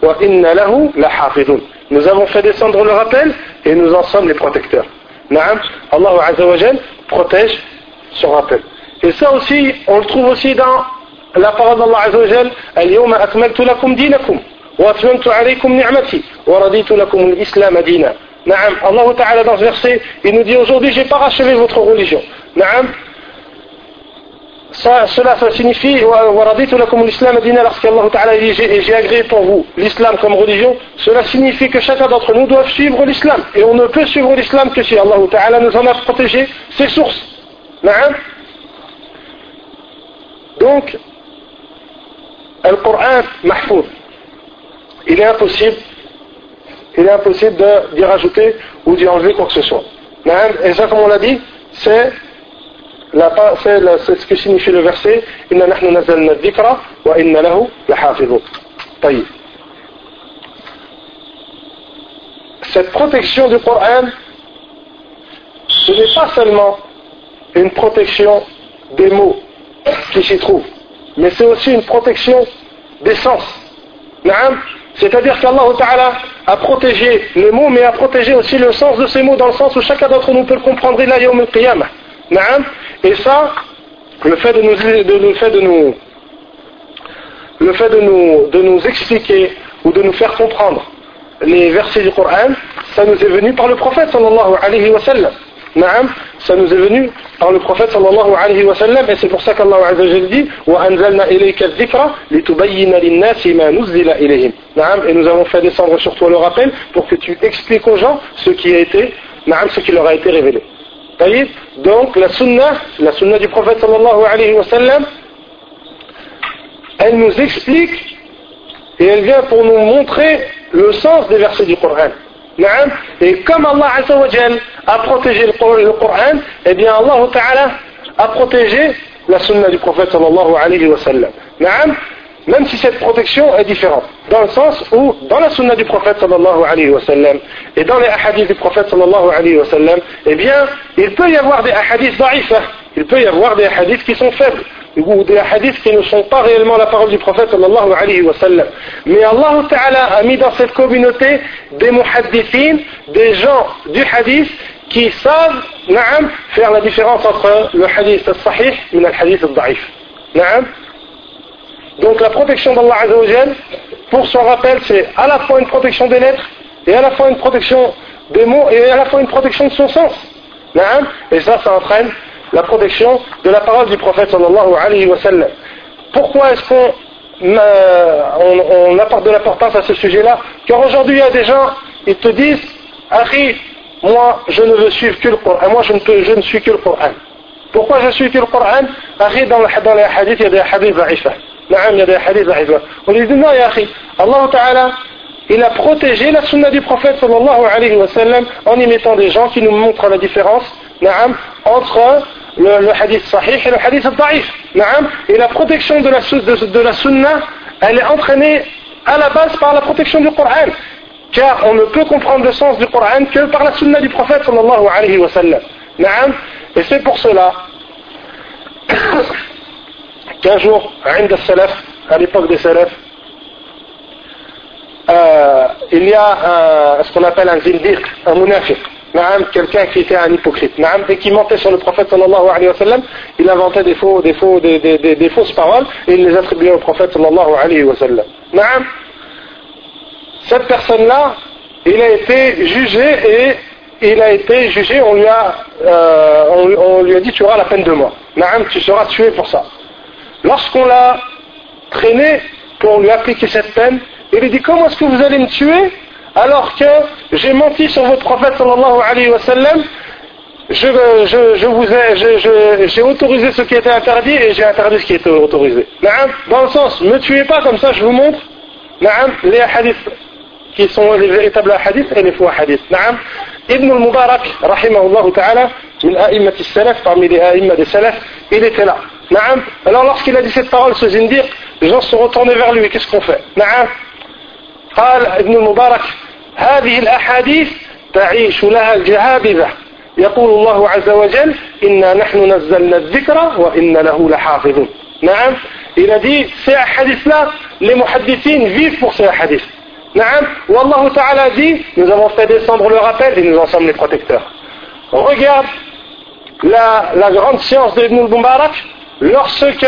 wa inna lahu lahafidun. Nous avons fait descendre le rappel et nous en sommes les protecteurs. Allah Azzawajal protège son rappel. Et ça aussi, on le trouve aussi dans la parole d'Allah Azzawajal اليوم أكملت لكم دينكم وأتممت عليكم نعمتي ورضيت لكم الإسلام دينا Naam, Allah Ta'ala dans ce verset, il nous dit aujourd'hui, j'ai parachevé votre religion. Naam, ça, cela, ça signifie l'islam lorsqu'Allah Ta'ala dit j'ai agréé pour vous l'islam comme religion, cela signifie que chacun d'entre nous doit suivre l'islam. Et on ne peut suivre l'islam que si Allah Ta'ala nous en a protégé ses sources. Donc, le Coran mahfouz. Il est impossible, il est impossible d'y rajouter ou d'y enlever quoi que ce soit. Et ça, comme on l'a dit, c'est ce que signifie le verset Inna nahnu nazalna dhikra wa inna lahu. Cette protection du Coran, ce n'est pas seulement une protection des mots qui s'y trouvent, mais c'est aussi une protection des sens. C'est-à-dire qu'Allah Ta'ala a protégé les mots, mais a protégé aussi le sens de ces mots, dans le sens où chacun d'entre nous peut le comprendre. Et ça, le fait de nous, le fait de nous, le fait de nous, de nous expliquer ou de nous faire comprendre les versets du Coran, ça nous est venu par le prophète sallallahu alayhi wa sallam. Naam, ça nous est venu par le prophète sallallahu alayhi wa sallam et c'est pour ça qu'Allah azza wa dit وَأَنزَلْنَا إِلَيْكَ الذِّكْرَ لِتُبَيِّنَ لِلنَّاسِ مَا نُزِّلَ إِلَيْهِمْ Naam, et nous avons fait descendre sur toi le rappel pour que tu expliques aux gens ce qui a été, naam, ce qui leur a été révélé. Donc la sunna, la sunna du prophète sallallahu alayhi wa sallam, elle nous explique et elle vient pour nous montrer le sens des versets du Coran. Et comme Allah a protégé le Coran, eh bien Allah a protégé la sunna du prophète sallallahu alayhi wa sallam. Même si cette protection est différente, dans le sens où, dans la sunna du prophète sallallahu alayhi wa sallam, et dans les hadiths du prophète sallallahu alayhi wa sallam, eh bien, il peut y avoir des hadiths da'ifah, il peut y avoir des hadiths qui sont faibles, ou des hadiths qui ne sont pas réellement la parole du prophète sallallahu alayhi wa sallam. Mais Allah Ta'ala a mis dans cette communauté des muhaddithin, des gens du hadith, qui savent, na'am, faire la différence entre le hadith al-sahih et le hadith al-da'if. Na'am. Donc la protection d'Allah Azzawajal, pour son rappel, c'est à la fois une protection des lettres, et à la fois une protection des mots, et à la fois une protection de son sens. Et ça, ça entraîne la protection de la parole du prophète sallallahu alayhi wa sallam. Pourquoi est-ce qu'on on, apporte de l'importance à ce sujet-là? Car aujourd'hui, il y a des gens, ils te disent, Harry, moi, je ne veux suivre que le Coran, moi, je ne, peux, je ne suis que le Coran. Pourquoi je suis que le Coran? Harry, dans, dans les hadiths, il y a des hadiths da'ifah. il y a des hadiths. On lui dit, non, ya Allah Ta'ala, il a protégé la sunna du prophète sallallahu alayhi wa sallam en y mettant des gens qui nous montrent la différence entre le, hadith sahih et le hadith da'if. Et la protection de la, de, sunna, elle est entraînée à la base par la protection du Coran. Car on ne peut comprendre le sens du Coran que par la sunna du prophète sallallahu alayhi wa sallam. Et c'est pour cela qu'un jour, à l'époque des salafs, euh, il y a ce qu'on appelle un zindiq, un munafiq, quelqu'un qui était un hypocrite, et qui mentait sur le prophète sallallahu alayhi wa sallam, il inventait des, faux, des, faux, des, des, des, fausses paroles et il les attribuait au prophète sallallahu alayhi wa sallam. Cette personne-là, il a été jugé et il a été jugé, on lui a, euh, on, lui a dit tu auras la peine de mort. Naam, tu seras tué pour ça. Lorsqu'on l'a traîné pour lui appliquer cette peine, il lui dit comment est-ce que vous allez me tuer? alors que j'ai menti sur votre prophète sallallahu alayhi wa sallam je, je, je vous ai, j'ai autorisé ce qui était interdit et j'ai interdit ce qui était autorisé. Naam, dans le sens, ne me tuez pas comme ça, je vous montre. Naam, les hadiths qui sont les véritables hadiths et les faux hadiths. Naam. Ibn al-Mubarak, rahimahullah ta'ala, min a'immat salaf parmi les a'immat des salaf, il était là. Naam. Alors lorsqu'il a dit cette parole, ce zindir, les gens se sont retournés vers lui. Qu'est-ce qu'on fait Naam. قال ابن المبارك هذه الأحاديث تعيش لها الجهابذة. يقول الله عز وجل إنا نحن نزلنا الذكر وإن له لحافظ نعم. إلى دي سعى حديثنا لمحدثين فيف pour سعى حديث. نعم. والله تعالى دي nous avons دي descendre le rappel et nous en sommes les لا regarde la, la grande science de Ibn Mubarak lorsque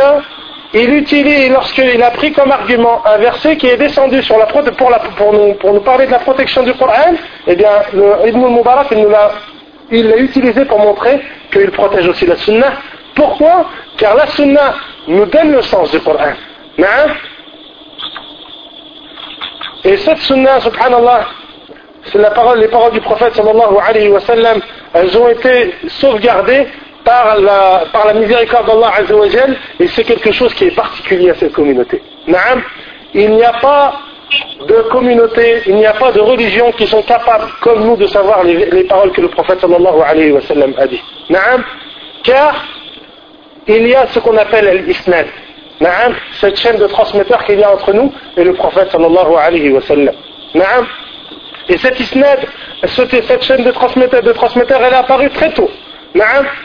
il utilise, lorsqu'il a pris comme argument un verset qui est descendu sur la, pour, pour, nous, parler de la protection du Coran, eh bien, le, Ibn Mubarak, il l'a utilisé pour montrer qu'il protège aussi la Sunna. Pourquoi? Car la Sunna nous donne le sens du Coran. Et cette Sunna, subhanallah, c'est la parole, les paroles du prophète sallallahu alayhi wa sallam, elles ont été sauvegardées par la, par la miséricorde d'Allah Azzawajal et c'est quelque chose qui est particulier à cette communauté. Il n'y a pas de communauté, il n'y a pas de religion qui sont capables comme nous de savoir les, paroles que le prophète sallallahu alayhi wa sallam a dit. Car il y a ce qu'on appelle l'isnad. Naam, cette chaîne de transmetteurs qu'il y a entre nous et le prophète sallallahu alayhi wa sallam. Et cette isnad, cette chaîne de transmetteurs, de transmetteurs, elle est apparue très tôt.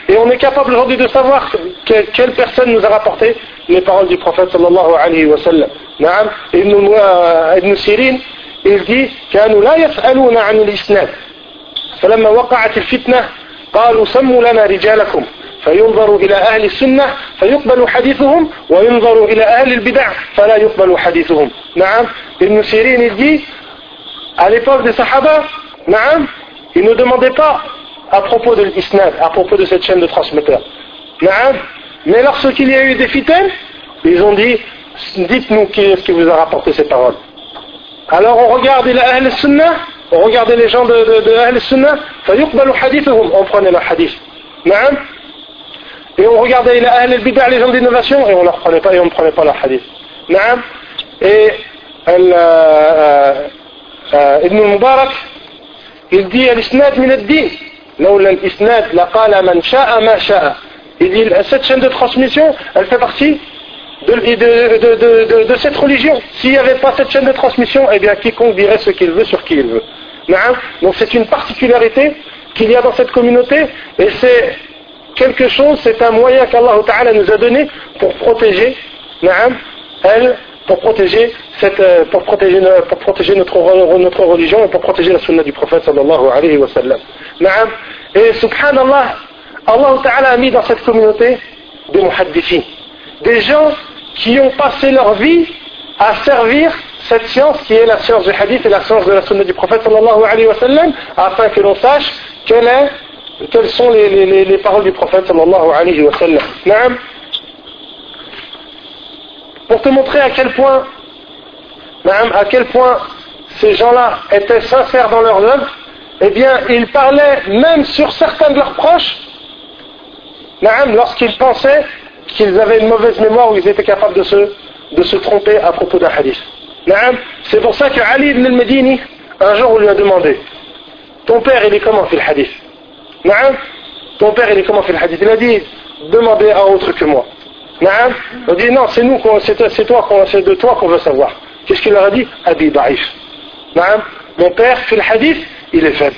Et on est capable aujourd'hui de savoir quelle personne nous a rapporté les paroles du prophète sallallahu alayhi wa sallam. نعم ابن ابن سيرين il dit كانوا لا يسألون عن الإسناد فلما وقعت الفتنة قالوا سموا لنا رجالكم فينظر إلى أهل السنة فيقبل حديثهم وينظر إلى أهل البدع فلا يقبل حديثهم نعم ابن سيرين il dit à l'époque des Sahaba نعم ils ne demandaient pas à propos de l'isnad, à propos de cette chaîne de transmetteurs. Mais lorsqu'il y a eu des fitaines, ils ont dit, dites-nous qui est-ce qui vous a rapporté ces paroles. Alors on regardait l'Ahl Sunnah, on regardait les gens de, de, de Ahl Sunnah, on prenait leur hadith. Et on regardait les les gens d'innovation, et on ne prenait pas, et on ne prenait pas leur hadith. Et euh, euh, euh, Ibn Mubarak, il dit, al-isnad min. Il dit, cette chaîne de transmission, elle fait partie de, cette religion. S'il n'y avait pas cette chaîne de transmission, eh bien quiconque dirait ce qu'il veut sur qui il veut. Donc c'est une particularité qu'il y a dans cette communauté et c'est quelque chose, c'est un moyen qu'Allah Ta'ala nous a donné pour protéger elle, pour protéger, cette, euh, pour protéger notre, notre religion et pour protéger la sunna du prophète sallallahu alayhi wa sallam. Et subhanallah, Allah Ta'ala a mis dans cette communauté des muhaddithis, des gens qui ont passé leur vie à servir cette science qui est la science du hadith et la science de la sunna du prophète sallallahu wa sallam, afin que l'on sache est, quelles sont les, les, les, paroles du prophète sallallahu alayhi wa sallam. Pour te montrer à quel point, à quel point ces gens-là étaient sincères dans leurs œuvres, eh bien, ils parlaient même sur certains de leurs proches, lorsqu'ils pensaient qu'ils avaient une mauvaise mémoire ou ils étaient capables de se, tromper à propos d'un hadith. C'est pour ça que Ali ibn al-Medini, un jour, on lui a demandé Ton père, il est comment fait le hadith Ton père, il est comment fait le hadith? Il a dit Demandez à autre que moi. On dit Non, c'est nous, c'est toi, c'est de toi qu'on veut savoir. Qu'est-ce qu'il leur a dit? Abi Daif. Mon père fait le hadith il est faible.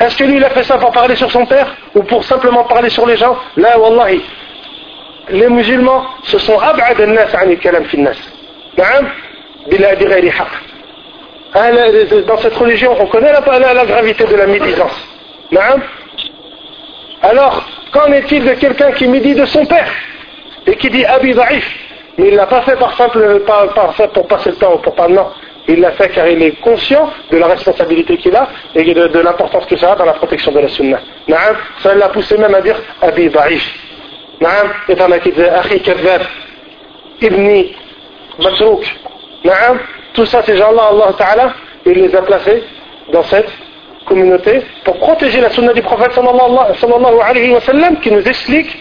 Est-ce que lui il a fait ça pour parler sur son père ou pour simplement parler sur les gens? Là, wallahi, les musulmans se sont ab'ad al-nas an kalam nas. Dans cette religion, on connaît la, gravité de la médisance. Alors, qu'en est-il de quelqu'un qui médit de son père et qui dit Abi Daif Mais il ne l'a pas fait par, pour passer le temps ou pour pas. Non. Il l'a fait car il est conscient de la responsabilité qu'il a et de, l'importance que ça a dans la protection de la sunna. Ça l'a poussé même à dire Abi Ba'if. Naam, et qui disait Ibni, Matrouk. Naam, tout ça, ces gens-là, Allah Ta'ala, il les a placés dans cette communauté pour protéger la sunna du prophète sallallahu alayhi wa qui nous explique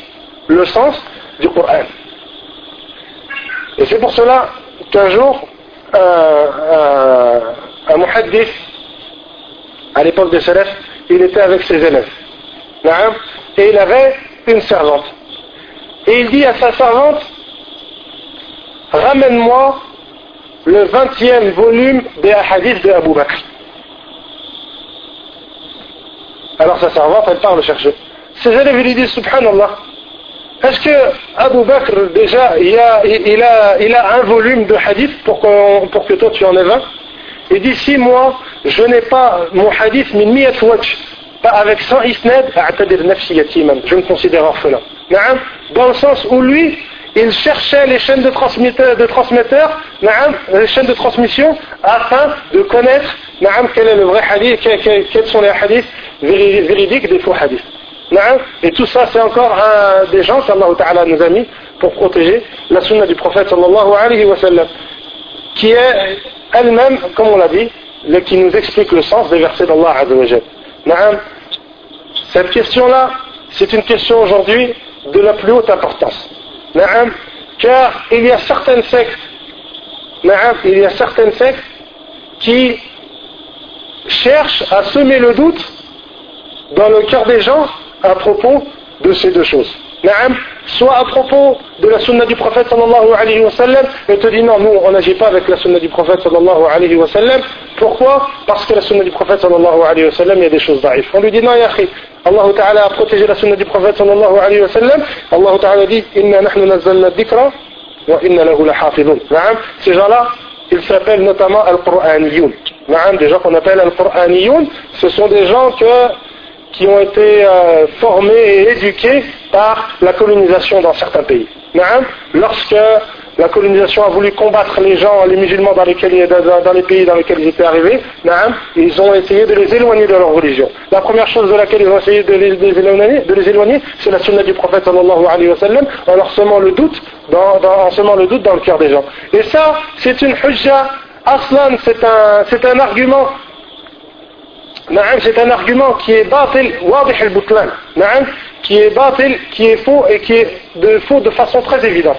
le sens du Coran. Et c'est pour cela qu'un jour, un, un, muhaddith, à l'époque de Salaf, il était avec ses élèves. Et il avait une servante. Et il dit à sa servante, ramène-moi le 20e volume des hadiths de Abu Bakr. Alors sa servante, elle part le chercher. Ses élèves lui disent, subhanallah, est-ce que Abu Bakr, déjà, il a, il a, il a un volume de hadith pour, pour que toi tu en aies 20 Et d'ici moi, je n'ai pas mon hadith min miyat pas avec 100 isnad, je me considère orphelin. Dans le sens où lui, il cherchait les chaînes de transmetteurs, de transmetteurs les chaînes de transmission, afin de connaître quel est le vrai hadith, quels sont les hadiths véridiques des faux hadiths. Et tout ça, c'est encore un des gens qu'Allah Ta'ala nous a mis pour protéger la sunna du prophète sallallahu alayhi wa sallam, qui est elle-même, comme on l'a dit, qui nous explique le sens des versets d'Allah Azza Cette question-là, c'est une question aujourd'hui de la plus haute importance. Car il y a certaines sectes, il y a certaines sectes qui cherchent à semer le doute dans le cœur des gens à propos de ces deux choses. Soit à propos de la sunna du prophète sallallahu alayhi wa sallam, et te dit non, nous on n'agit pas avec la sunna du prophète sallallahu alayhi wa sallam. Pourquoi? Parce que la sunna du prophète sallallahu alayhi wa sallam, il y a des choses daïfs. On lui dit non, yahri, Allah ta'ala a protégé la sunna du prophète sallallahu alayhi wa sallam. Allah ta'ala dit Inna nahnu nazzalna dhikra wa inna lahu lahafidun. Ces gens-là, ils s'appellent notamment Al-Qur'aniyoun. Des gens qu'on appelle Al-Qur'aniyoun, ce sont des gens que qui ont été euh, formés et éduqués par la colonisation dans certains pays. Lorsque la colonisation a voulu combattre les gens, les musulmans dans, lesquels, dans les pays dans lesquels ils étaient arrivés, ils ont essayé de les éloigner de leur religion. La première chose de laquelle ils ont essayé de les, éloigner, de les éloigner, c'est la sunna du prophète sallallahu alayhi wa sallam, en leur semant le doute dans, en semant le doute dans le cœur des gens. Et ça, c'est une hujja, aslan, c'est un, c'est un argument c'est un argument qui est batil, wadih al-butlan. qui est batil, qui est faux et qui est de faux de façon très évidente.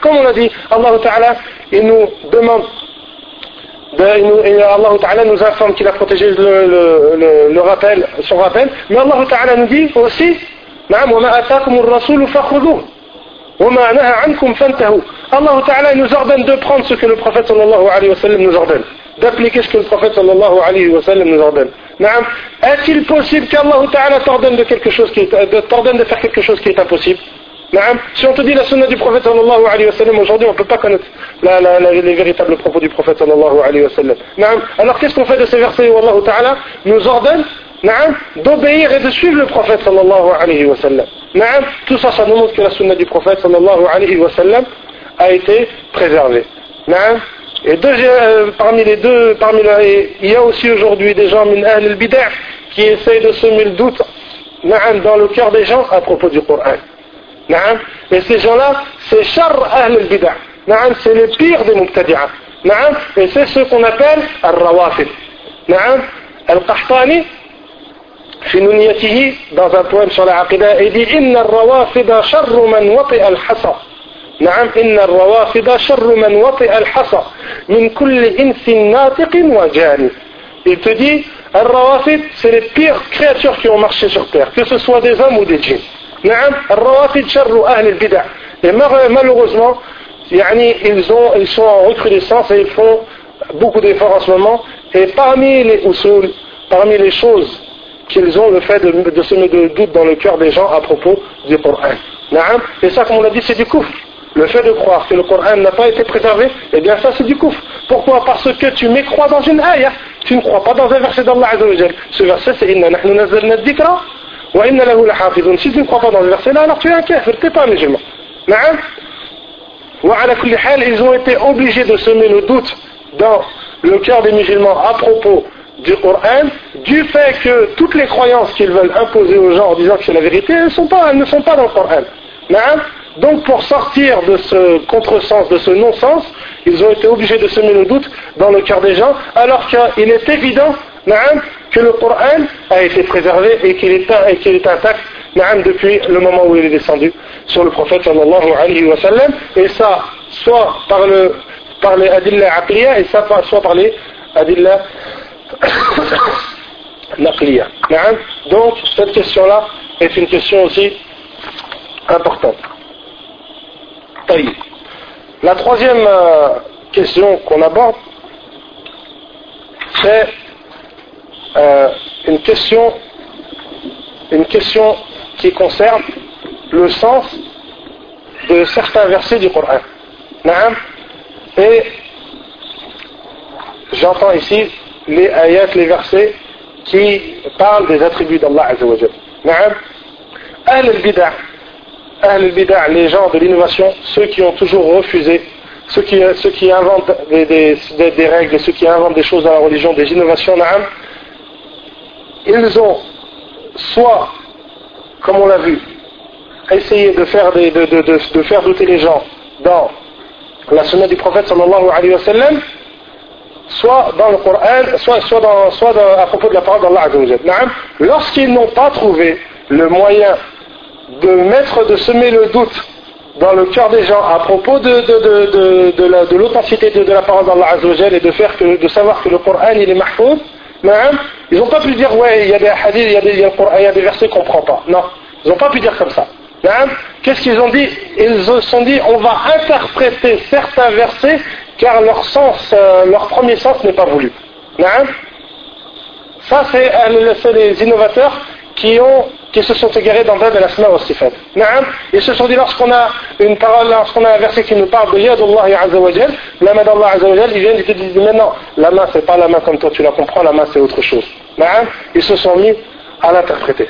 Comme on l'a dit, Allah Ta'ala, il nous demande, Allah Ta'ala nous informe qu'il a protégé le, le, le, rappel, son rappel, mais Allah Ta'ala nous dit aussi, Allah Ta'ala nous ordonne de prendre ce que le prophète sallallahu alayhi wa sallam nous ordonne d'appliquer ce que le prophète sallallahu alayhi wa sallam nous ordonne. Est-il possible qu'Allah Ta'ala t'ordonne de quelque chose qui est, t'ordonne de faire quelque chose qui est impossible Si on te dit la sunna du prophète sallallahu alayhi wa sallam aujourd'hui, on ne peut pas connaître la, la, la, les véritables propos du prophète sallallahu alayhi wa sallam. Alors qu'est-ce qu'on fait de ces versets où Allah Ta'ala nous ordonne d'obéir et de suivre le prophète sallallahu alayhi wa sallam. Tout ça, ça nous montre que la sunna du prophète sallallahu alayhi wa sallam a été préservée. Et euh, parmi les deux, parmi il y a aussi aujourd'hui des gens al qui essayent de semer le doute dans le cœur des gens à propos du Coran. Et ces gens-là, c'est char al bid'ah. C'est les pires des mubtadi'ah. Et c'est ce qu'on appelle al-rawafid. Al-Qahtani, في نونيته dans un poème sur la aqidah, il dit إن الروافد شر من وطئ الحصى نعم إن الروافد شر من وطئ الحصى من كل إنس ناطق وجاري Il te dit, Al-Rawafid, c'est les pires créatures qui ont marché sur terre, que ce soit des hommes ou des djinns. Naam, Al-Rawafid, sharru ahl al-bid'ah. Et malheureusement, yani, ils, ont, ils sont en recrudescence et ils font beaucoup d'efforts en ce moment. Et parmi les usul, parmi les choses qu'ils ont le fait de, de semer de doute dans le cœur des gens à propos du Coran. Et ça, comme on l'a dit, c'est du coup le fait de croire que le Coran n'a pas été préservé, eh bien ça c'est du coup. Pourquoi? Parce que tu mécrois dans une ayah. Tu ne crois pas dans un verset d'Allah Azzawajal. Ce verset c'est Inna nahnu dhikra wa inna. Si tu ne crois pas dans ce verset là, alors tu es un kafir, tu n'es pas un musulman. Na'am? Ils ont été obligés de semer le doute dans le cœur des musulmans à propos du Coran, du fait que toutes les croyances qu'ils veulent imposer aux gens en disant que c'est la vérité, elles, sont pas, elles ne sont pas dans le Coran. Donc pour sortir de ce contresens, de ce non-sens, ils ont été obligés de semer le doute dans le cœur des gens, alors qu'il est évident que le Coran a été préservé et qu'il est, intact depuis le moment où il est descendu sur le prophète sallallahu alayhi wa sallam, et ça soit par, le, par les adillah aqliya et ça soit par les adillah naqliya. Donc cette question-là est une question aussi importante. La troisième euh, question qu'on aborde, c'est euh, une question une question qui concerne le sens de certains versets du Coran. Et j'entends ici les ayats, les versets qui parlent des attributs d'Allah Azzawajal. Ahl al-Bid'ah, Les gens de l'innovation, ceux qui ont toujours refusé, ceux qui, inventent des, règles, ceux qui inventent des choses dans la religion, des innovations, ils ont soit, comme on l'a vu, essayé de faire, douter les gens dans la sunna du prophète sallallahu alayhi wa sallam, soit à propos de la parole d'Allah Lorsqu'ils n'ont pas trouvé le moyen de mettre, de semer le doute dans le cœur des gens à propos de, de, de, de l'authenticité de, la parole d'Allah et de, faire que, de savoir que le Coran il est mahfouz, ils n'ont pas pu dire ouais il y a des hadiths, il y a des, il y a des versets qu'on ne prend pas. Non, ils n'ont pas pu dire comme ça. Qu'est-ce qu'ils ont dit? Ils se sont dit on va interpréter certains versets car leur sens, euh, leur premier sens n'est pas voulu. Ça c'est les innovateurs qui ont qui se sont égarés dans Bab al-Asma wa Sifat. Ils se sont dit lorsqu'on a une parole, lorsqu'on a un verset qui nous parle de Yadullah Azza wa Jal, la main d'Allah Azza wa Jal, ils viennent et te disent mais non, la main c'est pas la main comme toi tu la comprends, la main c'est autre chose. Ils se sont mis à l'interpréter.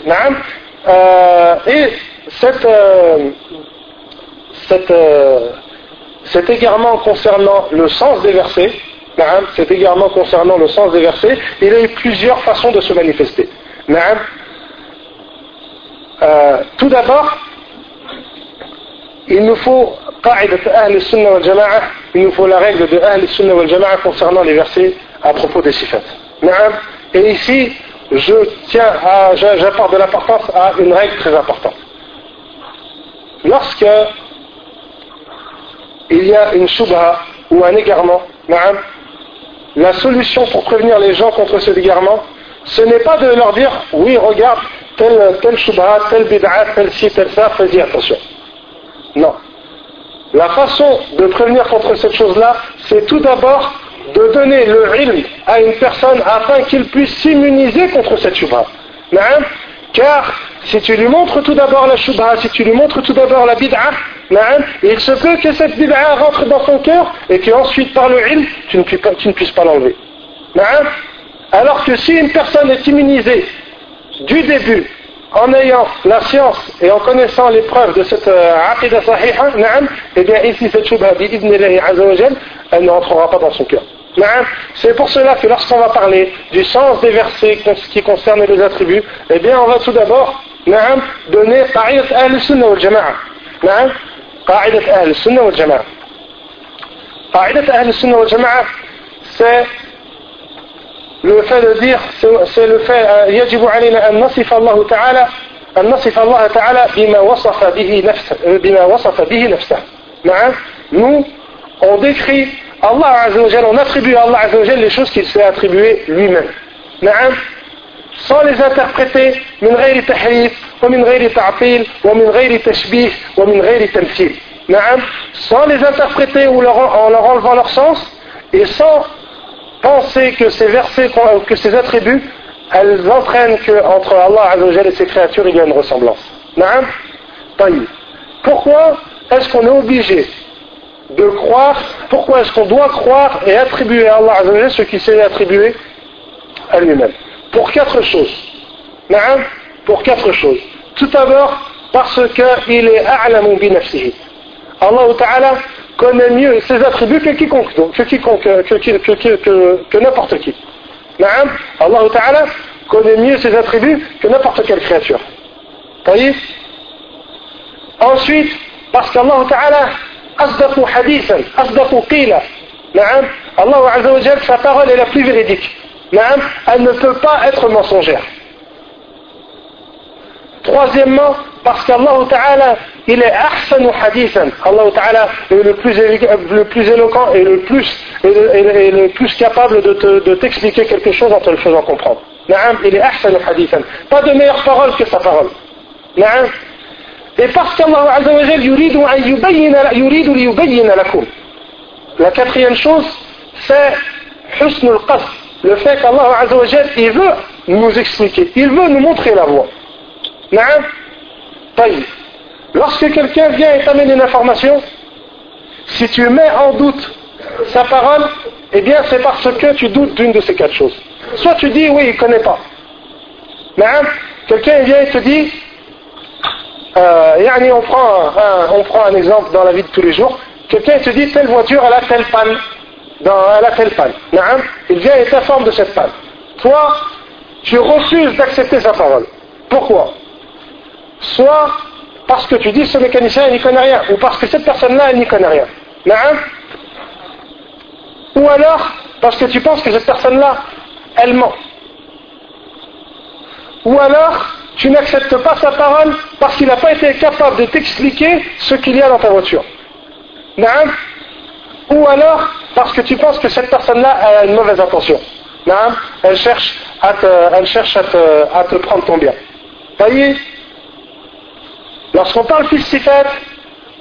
Euh, et cette, euh, cette, euh, égarement concernant le sens des versets, cet égarement concernant le sens des versets, il y a eu plusieurs façons de se manifester. Euh, tout d'abord, il nous faut il nous faut la règle de Ahl Sunnah wal concernant les versets à propos des sifat. Et ici, je tiens à, j'apporte de l'importance à une règle très importante. Lorsque il y a une shubha ou un égarement, la solution pour prévenir les gens contre ce égarement, ce n'est pas de leur dire oui, regarde, tel, tel shubha, tel bid'a, tel ci, tel ça, fais-y attention. Non. La façon de prévenir contre cette chose-là, c'est tout d'abord de donner le ilm à une personne afin qu'il puisse s'immuniser contre cette shubha. Car si tu lui montres tout d'abord la shubha, si tu lui montres tout d'abord la bid'a, il se peut que cette bid'a rentre dans son cœur et qu'ensuite par le ilm, tu ne puisses pas, pas l'enlever. Alors que si une personne est immunisée du début, en ayant la science et en connaissant les preuves de cette euh, aqidah sahiha, eh bien ici cette shubha, elle ne rentrera pas dans son cœur. C'est pour cela que lorsqu'on va parler du sens des versets qui concernent les attributs, eh bien on va tout d'abord donner qa'idat al-sunnah wal-jama'a. qa'idat al-sunnah wal-jama'a. qa'idat al-sunnah wal-jama'a, c'est le fait de dire, c'est le fait, يجب علينا أن نصف الله تعالى أن نصف الله تعالى بما وصف به نفسه بما وصف به نفسه. نعم. Nous, on décrit Allah Azzawajal, on attribue à Allah Azzawajal les choses qu'il s'est attribuées lui-même. Sans les interpréter, من غير تحريف ومن غير تعطيل ومن غير تشبيه ومن غير تمثيل. نعم. Sans les interpréter ou leur, en leur enlevant leur sens et sans penser que ces versets, euh, que ces attributs, elles entraînent qu'entre Allah Azzawajal et ses créatures, il y a une ressemblance. Naam? Pourquoi est-ce qu'on est obligé de croire, pourquoi est-ce qu'on doit croire et attribuer à Allah Azzawajal ce qui s'est attribué à lui-même? Pour quatre choses. Naam? Pour quatre choses. Tout d'abord, parce qu'il est a'lamu bi nafsihi. Allah Ta'ala connaît mieux ses attributs que quiconque, que, euh, que, que, n'importe qui. Naam, Allah Ta'ala connaît mieux ses attributs que n'importe quelle créature. Ensuite, parce qu'Allah Ta'ala asdaqu hadithan, asdaqu qila. Allah Azza wa sa parole est la plus véridique. Naam, elle ne peut pas être mensongère. Troisièmement, parce qu'Allah Ta'ala, il est ahsan hadithan. Allah Ta'ala est le plus, le plus, éloquent et le plus, le, plus capable de t'expliquer quelque chose en te le faisant comprendre. Naam, il est ahsan ou hadithan. Pas de meilleure parole que sa parole. Naam. Et parce qu'Allah Azza wa Jal lakum. La quatrième chose, c'est husn al le fait qu'Allah Azza wa il veut nous expliquer, il veut nous montrer la voie. Lorsque quelqu'un vient et t'amène une information, si tu mets en doute sa parole, eh bien c'est parce que tu doutes d'une de ces quatre choses. Soit tu dis oui, il ne connaît pas. Quelqu'un vient et te dit, euh, on, prend un, on prend un exemple dans la vie de tous les jours, quelqu'un te dit telle voiture elle a telle panne, dans, elle a telle panne. Il vient et t'informe de cette panne. Toi, tu refuses d'accepter sa parole. Pourquoi? Soit parce que tu dis ce mécanicien il n'y connaît rien, ou parce que cette personne-là elle n'y connaît rien. Ou alors parce que tu penses que cette personne-là, elle ment. Ou alors tu n'acceptes pas sa parole parce qu'il n'a pas été capable de t'expliquer ce qu'il y a dans ta voiture. Ou alors parce que tu penses que cette personne-là a une mauvaise intention. Elle cherche à te, elle cherche à te, à te prendre ton bien. Lorsqu'on parle fils sifat,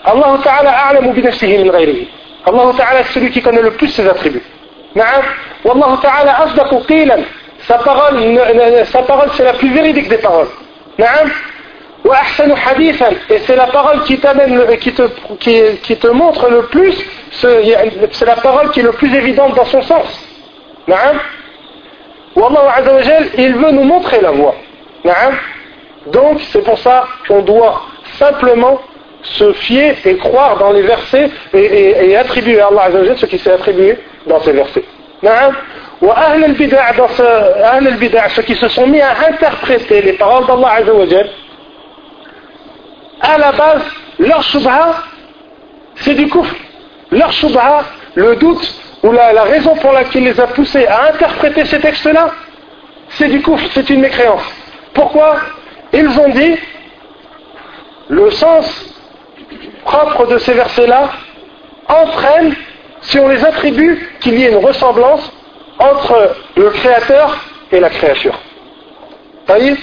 Allah Ta'ala a'lamu bi nafsihi min ghayrihi. Allah Ta'ala est celui qui connaît le plus ses attributs. Na'am. Wallahu Ta'ala asdaqu qilan. Sa parole, c'est la plus véridique des paroles. Na'am. Wa ahsanu hadithan. Et c'est la parole qui t'amène, qui te, qui, te montre le plus, c'est la parole qui est le plus évidente dans son sens. Na'am. Wallahu Azza wa il veut nous montrer la voie. Na'am. Donc c'est pour ça qu'on doit simplement se fier et croire dans les versets et, attribuer à Allah Azzawajal ce qui s'est attribué dans ces versets. Al-Bid'a, ceux qui se sont mis à interpréter les paroles d'Allah Azzawajal, à la base, leur shubha, c'est du kufr. Leur shubha, le doute ou la, raison pour laquelle il les a poussés à interpréter ces textes-là, c'est du kufr, c'est une mécréance. Pourquoi? Ils ont dit le sens propre de ces versets-là entraîne, si on les attribue, qu'il y ait une ressemblance entre le Créateur et la créature. voyez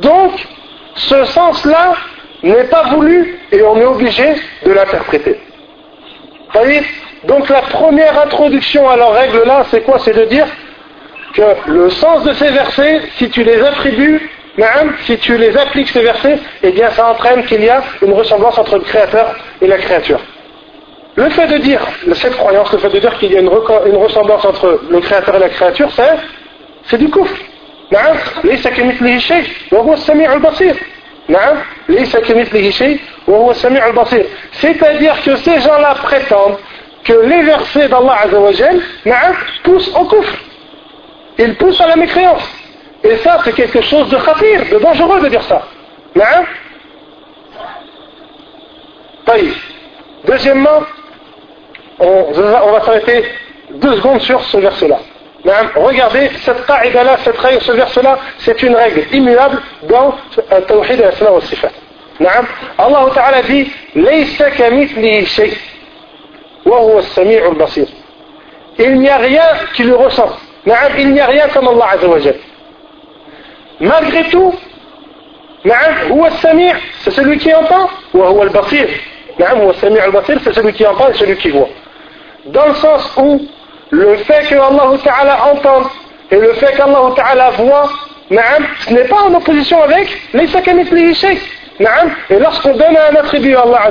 Donc, ce sens-là n'est pas voulu et on est obligé de l'interpréter. voyez Donc la première introduction à leur règle-là, c'est quoi? C'est de dire que le sens de ces versets, si tu les attribues si tu les appliques ces versets, eh bien ça entraîne qu'il y a une ressemblance entre le créateur et la créature. Le fait de dire, cette croyance, le fait de dire qu'il y a une, ressemblance entre le créateur et la créature, c'est, du kufr. C'est-à-dire que ces gens-là prétendent que les versets d'Allah poussent au kufr. Ils poussent à la mécréance. Et ça, c'est quelque chose de khatir, de dangereux de dire ça. Non Deuxièmement, on, va s'arrêter deux secondes sur ce verset-là. Regardez, cette qa'ida-là, cette règle, ce verset-là, c'est une règle immuable dans le tawhid al wa sifat. Allah Ta'ala dit. Il n'y a rien qui le ressemble. Il n'y a rien comme Allah Azza wa. Malgré tout, c'est celui qui entend, ou al-basir. c'est celui qui entend et celui qui voit. Dans le sens où le fait que Allah Ta'ala entende et le fait qu'Allah Ta'ala voit, ce n'est pas en opposition avec les Et lorsqu'on donne un attribut à Allah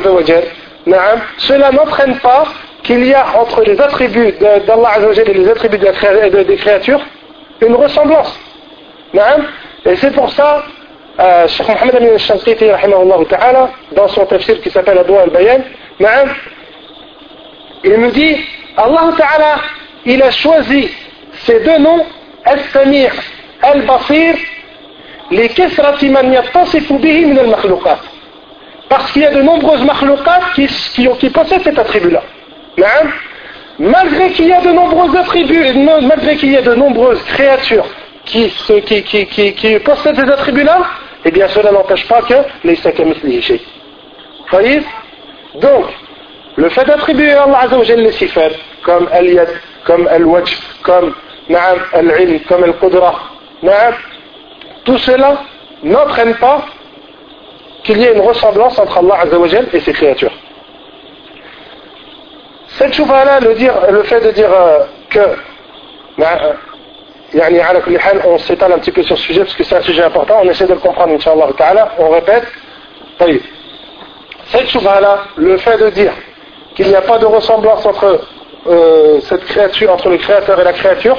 cela n'entraîne pas qu'il y a entre les attributs d'Allah et les attributs des créatures une ressemblance. Et c'est pour ça, euh, Cheikh Mohamed Amin al-Shanqiti, dans son tafsir qui s'appelle Adwa al-Bayan, il me dit, Allah Ta'ala, il a choisi ces deux noms, Al-Samir, Al-Basir, les kasrati man yattasifu bihi min al-makhluqat. Parce qu'il y a de nombreuses makhluqat qui, qui, qui possèdent cet attribut-là. Malgré qu'il y a de nombreux attributs, malgré qu'il y a de nombreuses créatures qui, qui, possède ces attributs-là, eh bien cela n'empêche pas que les Vous voyez? Donc, le fait d'attribuer à Allah Azzawajal les sifat, comme al-yad, comme al-wajh, comme al-ilm, comme al-qudra, tout cela n'entraîne pas qu'il y ait une ressemblance entre Allah Azzawajal et ses créatures. Cette chouva-là, le, le fait de dire euh, que on s'étale un petit peu sur ce sujet parce que c'est un sujet important, on essaie de le comprendre, ta'ala, on répète. Cette chouva-là, le fait de dire qu'il n'y a pas de ressemblance entre euh, cette créature, entre le créateur et la créature,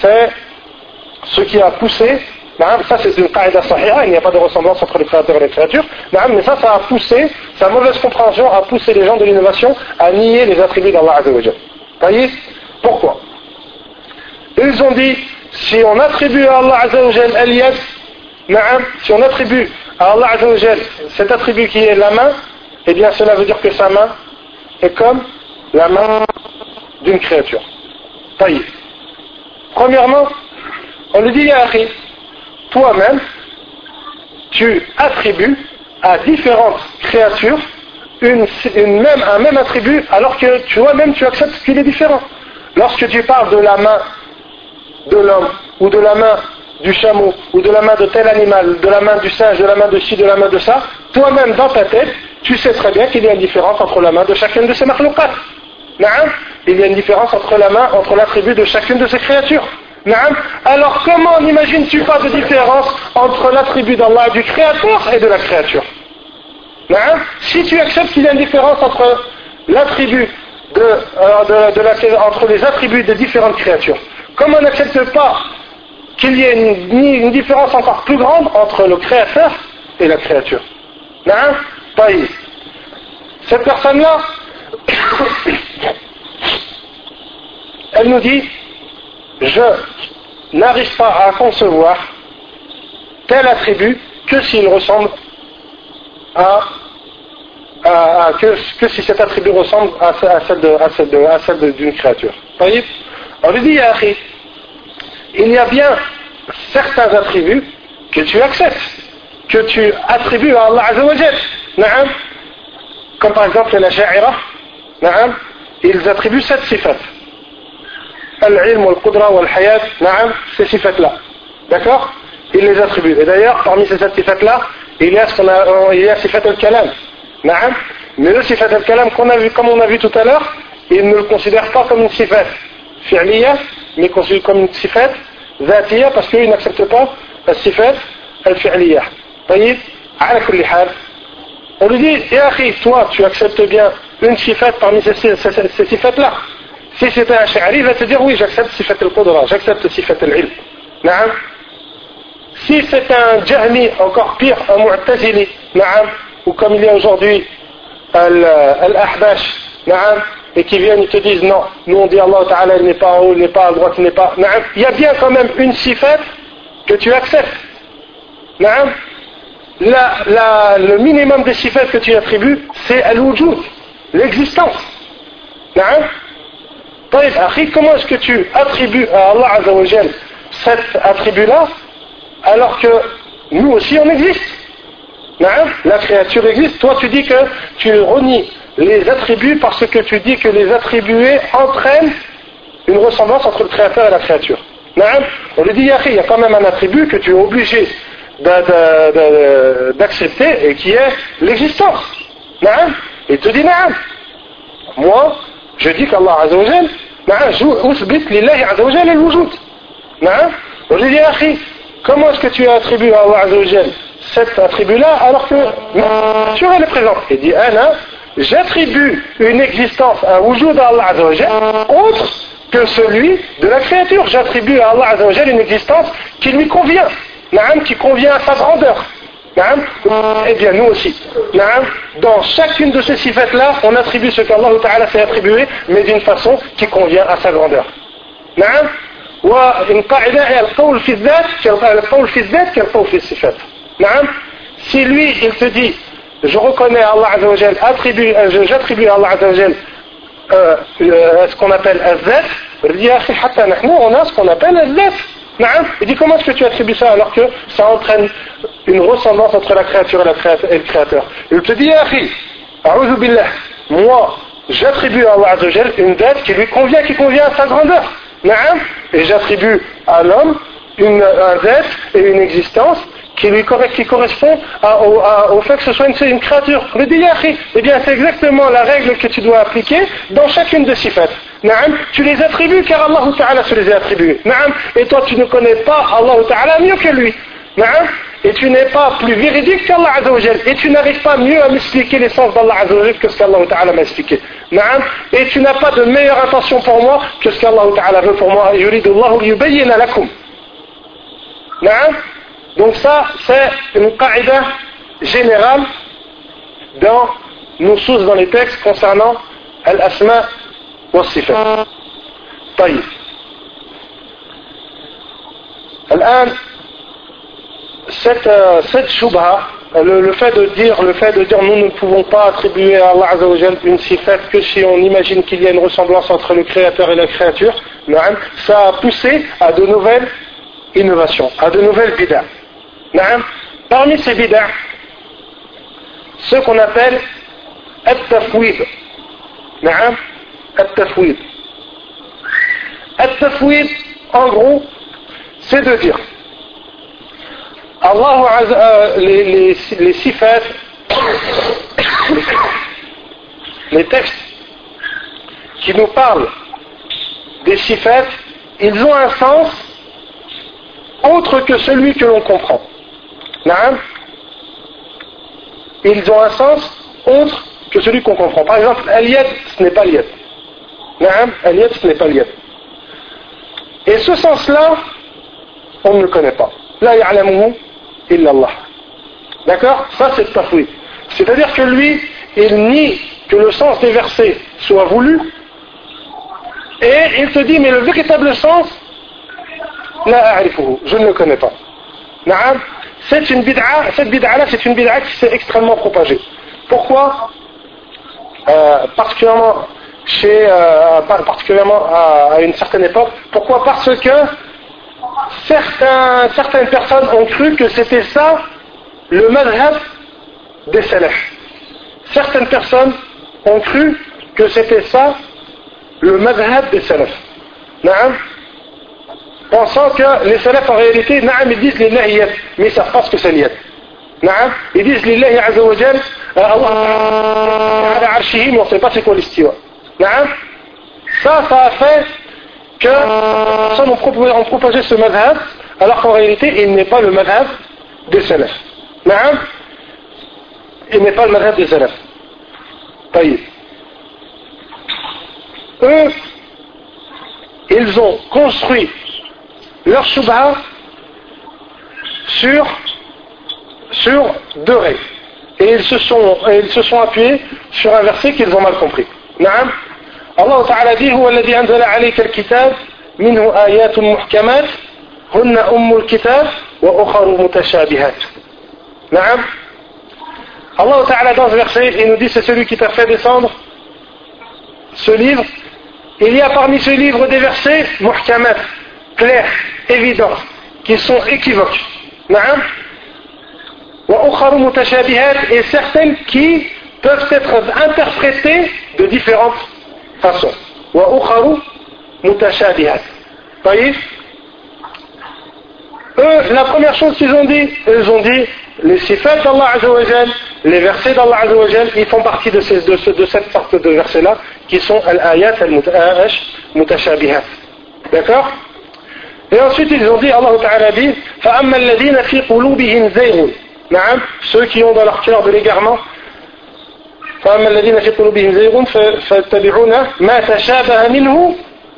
c'est ce qui a poussé Ça, c'est une qaïda sahira, il n'y a pas de ressemblance entre les créateurs et les créatures. Mais ça, ça a poussé, sa mauvaise compréhension a poussé les gens de l'innovation à nier les attributs d'Allah voyez Pourquoi? Ils ont dit, si on attribue à Allah Azzawajal al-yad, si on attribue à Allah Azzawajal cet attribut qui est la main, eh bien cela veut dire que sa main est comme la main d'une créature. Taïe. Premièrement, on lui dit, Yahri, toi-même, tu attribues à différentes créatures une, même, un même attribut alors que toi-même tu acceptes qu'il est différent. Lorsque tu parles de la main de l'homme ou de la main du chameau ou de la main de tel animal, de la main du singe, de la main de ci, de la main de ça, toi-même dans ta tête, tu sais très bien qu'il y a une différence entre la main de chacune de ces makhlouqat. Il y a une différence entre la main, entre l'attribut de chacune de ces créatures. Alors comment n'imagines-tu pas de différence entre l'attribut d'Allah du créateur et de la créature? Si tu acceptes qu'il y a une différence entre euh, les attributs des différentes créatures, comment n'acceptes pas qu'il y ait une, différence encore plus grande entre le créateur et la créature. Pas Cette personne-là, elle nous dit je n'arrive pas à concevoir tel attribut que s'il ressemble à, si cet attribut ressemble à, celle d'une créature. On lui dit, il y a bien certains attributs que tu acceptes, que tu attribues à Allah Azzawajal. Comme par exemple la Sha'ira, ils attribuent cette sifat. Al-ilm, al-qudra, wal-hayat, ces sifat-là. D'accord? Il les attribue. Et d'ailleurs, parmi ces sifat-là, il y a ce a, il y a sifat al-kalam. Mais le sifat al-kalam comme on a vu tout à l'heure, il ne le considère pas comme une sifat fi'liya, mais considère comme une sifat ذاتية parce qu'il n'accepte pas la sifat al-fi'liya. طيب على كل حال on lui dit, et akhi, toi, tu acceptes bien une sifat parmi ces, ces, ces, ces sifat-là. Si c'était un sha'ari, il va te dire oui, j'accepte sifat al-qudra, j'accepte sifat al-ilm. Si c'est un jahmi, encore pire, un mu'tazili, ou comme il y a aujourd'hui al-ahbash, et qui viennent et te disent non, nous on dit Allah Ta'ala n'est pas en haut, n'est pas à droite, n'est pas. Il y a bien quand même une sifat que tu acceptes. Le minimum des sifat que tu attribues, c'est al-wujud, l'existence. Comment est-ce que tu attribues à Allah Azzawajal cet attribut-là alors que nous aussi on existe? La créature existe. Toi tu dis que tu renies les attributs parce que tu dis que les attribués entraînent une ressemblance entre le créateur et la créature. On lui dit, il y a quand même un attribut que tu es obligé d'accepter et qui est l'existence. Et tu dis, moi, je dis qu'Allah Azzawajal نعم أثبت لله عز وجل الوجود نعم وجد يا أخي comment est-ce que tu attribues à Allah Azza wa cet attribut-là alors que tu elle est présente Il dit Anna, j'attribue une existence, un wujud à Allah autre que celui de la créature. J'attribue à Allah une existence qui lui convient, qui convient à sa grandeur. Eh bien, nous aussi. Dans chacune de ces sifats-là, on attribue ce qu'Allah Ta'ala s'est attribué, mais d'une façon qui convient à sa grandeur. Si lui, il te dit je reconnais à Allah Azzawajal, attribue, euh, j'attribue à Allah Azzawajal euh, euh, ce qu'on appelle Azzaf, il dit, nous on a ce qu'on appelle Azzaf. Il dit, comment est-ce que tu attribues ça alors que ça entraîne une ressemblance entre la créature et, le créateur? Il te dit, Akhi, billah, moi, j'attribue à Allah Azzawajal une dette qui lui convient, qui convient à sa grandeur. Et j'attribue à l'homme une, un dette et une existence qui lui correspond au, fait que ce soit une, créature. Le dit, eh bien c'est exactement la règle que tu dois appliquer dans chacune de ces fêtes. Tu les attribues car Allah Ta'ala se les a attribués. Et toi tu ne connais pas Allah Ta'ala mieux que lui. Et tu n'es pas plus véridique qu'Allah Azzawajal. Et tu n'arrives pas mieux à m'expliquer l'essence d'Allah Azzawajal que ce qu'Allah Ta'ala m'a expliqué. Et tu n'as pas de meilleure intention pour moi que ce qu'Allah Ta'ala veut pour moi. Yuridullahu yubayyina lakum. Donc ça, c'est une qaïda générale dans nos sources dans les textes concernant al-asma wa sifat. طيب الآن cette, euh, cette shubha, le, le, fait de dire, le fait de dire nous ne pouvons pas attribuer à Allah Azzawajal une sifat que si on imagine qu'il y a une ressemblance entre le créateur et la créature, ça a poussé à de nouvelles innovations, à de nouvelles bid'ah. Parmi ces bid'ah, ce qu'on appelle At-Tafwid. At-Tafwid. At-Tafwid, en gros, c'est de dire Allah, euh, les, les, les textes qui nous parlent des sifat, ils ont un sens autre que celui que l'on comprend. Naam Ils ont un sens autre que celui qu'on comprend. Par exemple, Aliyad, ce n'est pas Aliyad. Naam Aliyad, ce n'est pas Aliyad. Et ce sens-là, on ne le connaît pas. La ya'lamuhu illallah. D'accord? Ça, c'est tafwid. C'est-à-dire que lui, il nie que le sens des versets soit voulu, et il se dit, mais le véritable sens, la je ne le connais pas. C'est une bid'a, cette bid'a-là, c'est une bid'a qui s'est extrêmement propagée. Pourquoi? Euh, Particulièrement chez, euh, particulièrement à, une certaine époque. Pourquoi? Parce que certaines personnes ont cru que c'était ça le madhab des salafs. Certaines personnes ont cru que c'était ça le madhab des salafs. Pensant que les salafs en réalité, ils disent lillahi mais ils savent pas ce que c'est l'yad. Ils disent lillahi azza euh, Allah ala arshihi, mais on sait pas c'est quoi l'istiwa. Ça, ça a fait que personnes ont propagé ce madhab, alors qu'en réalité, il n'est pas le madhab des salafs. Il n'est pas le madhab des salafs. Eux, ils ont construit leur shubha sur, sur deux règles. Et ils se sont, ils se sont appuyés sur un verset qu'ils ont mal compris. نعم الله تعالى dit هو الذي أنزل عليك الكتاب منه آيات محكمات هن أم الكتاب وأخر متشابهات نعم Allah Ta'ala dans ce verset, il nous dit c'est celui qui t'a fait descendre ce livre. Il y a parmi ce livre des versets muhkamat, clairs, évidents, qui sont équivoques. Et certaines qui peuvent être interprétées de différentes façons. Eux, la première chose qu'ils ont dit, ils ont dit les sifat d'Allah les versets d'Allah ils font partie de, ces, de, de cette sorte de versets-là, qui sont al-ayat al-mutashabihat. D'accord? Et ensuite ils ont dit, Allah Ta'ala dit, فَأَمَّا الَّذِينَ فِي قُلُوبِهِمْ زَيْغٌ نعم ceux qui ont dans leur cœur de l'égarement فأما الذين في قلوبهم زيغ فاتبعون ما تشابه منه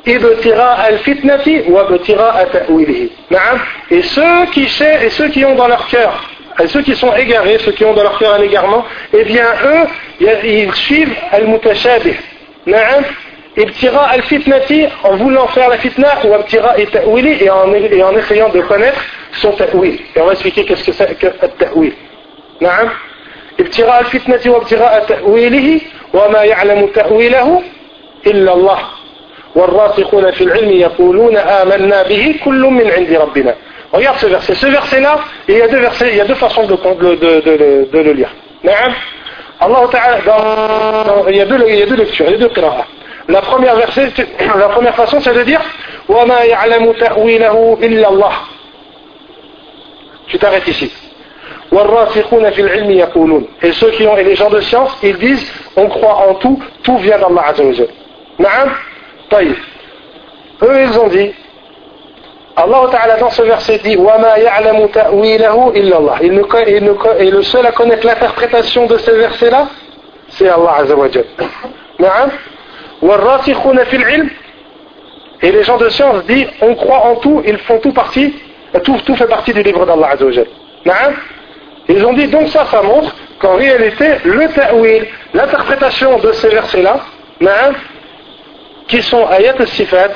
ابتغاء الفتنة وابتغاء تأويله نعم et ceux qui et ceux qui ont dans leur cœur et ceux qui sont égarés ceux qui ont dans leur cœur un égarement eh bien eux ils suivent al-mutashabih نعم ibtira al-fitnati en voulant faire la fitna ou ibtira et ta'wili et en, et en essayant de connaître son ta'wil. Et on va expliquer qu'est-ce que c'est que ta'wil. نعم ابتغاء الفتنة وابتغاء تأويله وما يعلم تأويله إلا الله والراسخون في العلم يقولون آمنا به كل من عند ربنا Regarde ce verset. Ce verset-là, il y a deux versets, il y a deux façons de, de, de, de, de le lire. نعم Allah Ta'ala, dans, il, y a deux, il y a deux lectures, il y a deux qira'ah. La première, verset, la première façon, c'est de dire وَمَا يَعْلَمُ تَأْوِيلَهُ إِلَّا اللَّهِ Tu t'arrêtes ici. وَالرَّاسِخُونَ فِي الْعِلْمِ يَقُولُونَ Et ceux qui ont, et les gens de science, ils disent on croit en tout, tout vient d'Allah Azza wa Naam طيب. Eux, ils ont dit Allah Ta'ala dans ce verset dit وَمَا يَعْلَمُ تَأْوِيلَهُ إِلَّا اللَّهِ il ne, il ne, Et le seul à connaître l'interprétation de ce verset-là, c'est Allah Azza wa Naam et les gens de science disent on croit en tout, ils font tout partie tout, tout fait partie du livre d'Allah Azzawajal. Ils ont dit donc ça, ça montre qu'en réalité, le ta'wil, l'interprétation de ces versets-là, qui sont ayat al-sifat,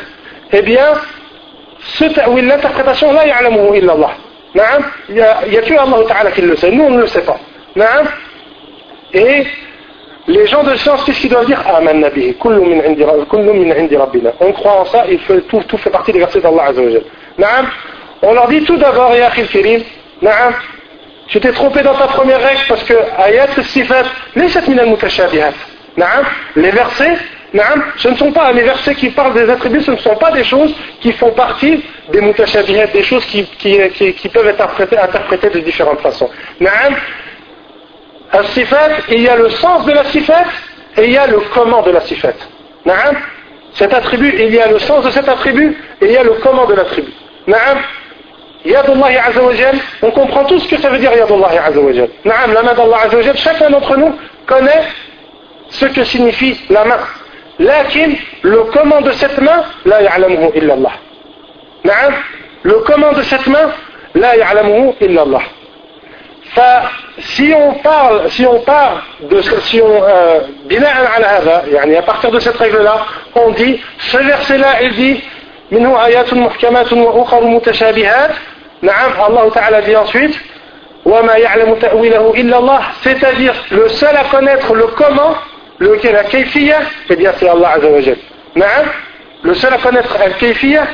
eh bien, ce ta'wil, l'interprétation, là, ya'lamuhu illallah. Il n'y a, que Allah Ta'ala qui le sait, nous on ne le sait pas. Et les gens de science, qu'est-ce qu'ils doivent dire? On croit en ça, il tout, tout fait partie des versets d'Allah Azzawajal. On leur dit tout d'abord, Ya Akhil Kirim, tu t'es trompé dans ta première règle parce que ayat sifat, les Les versets, ce ne sont pas les versets qui parlent des attributs, ce ne sont pas des choses qui font partie des mutashabihat, des choses qui, qui, qui, peuvent être interprétées de différentes façons. Al-sifat, il y a le sens de la sifat et il y a le comment de la sifat. Cet attribut, il y a le sens de cet attribut et il y a le comment de l'attribut. Yadullahi Azzawajal, on comprend tout ce que ça veut dire Yadullahi Azzawajal. Naam, la main d'Allah Azzawajal, chacun d'entre nous connaît ce que signifie la main. Lakin, le comment de cette main, la ya'lamuhu illallah. Naam, le comment de cette main, la ya'lamuhu illallah. si on parle, si on parle de si on, euh, à partir de cette règle-là, on dit, ce verset-là, il dit, منه آيات محكمات وأخر متشابهات نعم Allah Ta'ala dit ensuite وما يعلم تأويله إلا الله c'est-à-dire le seul à connaître le comment le la kayfiyya eh bien c'est Allah Azza wa Jal نعم le seul à connaître la kayfiyya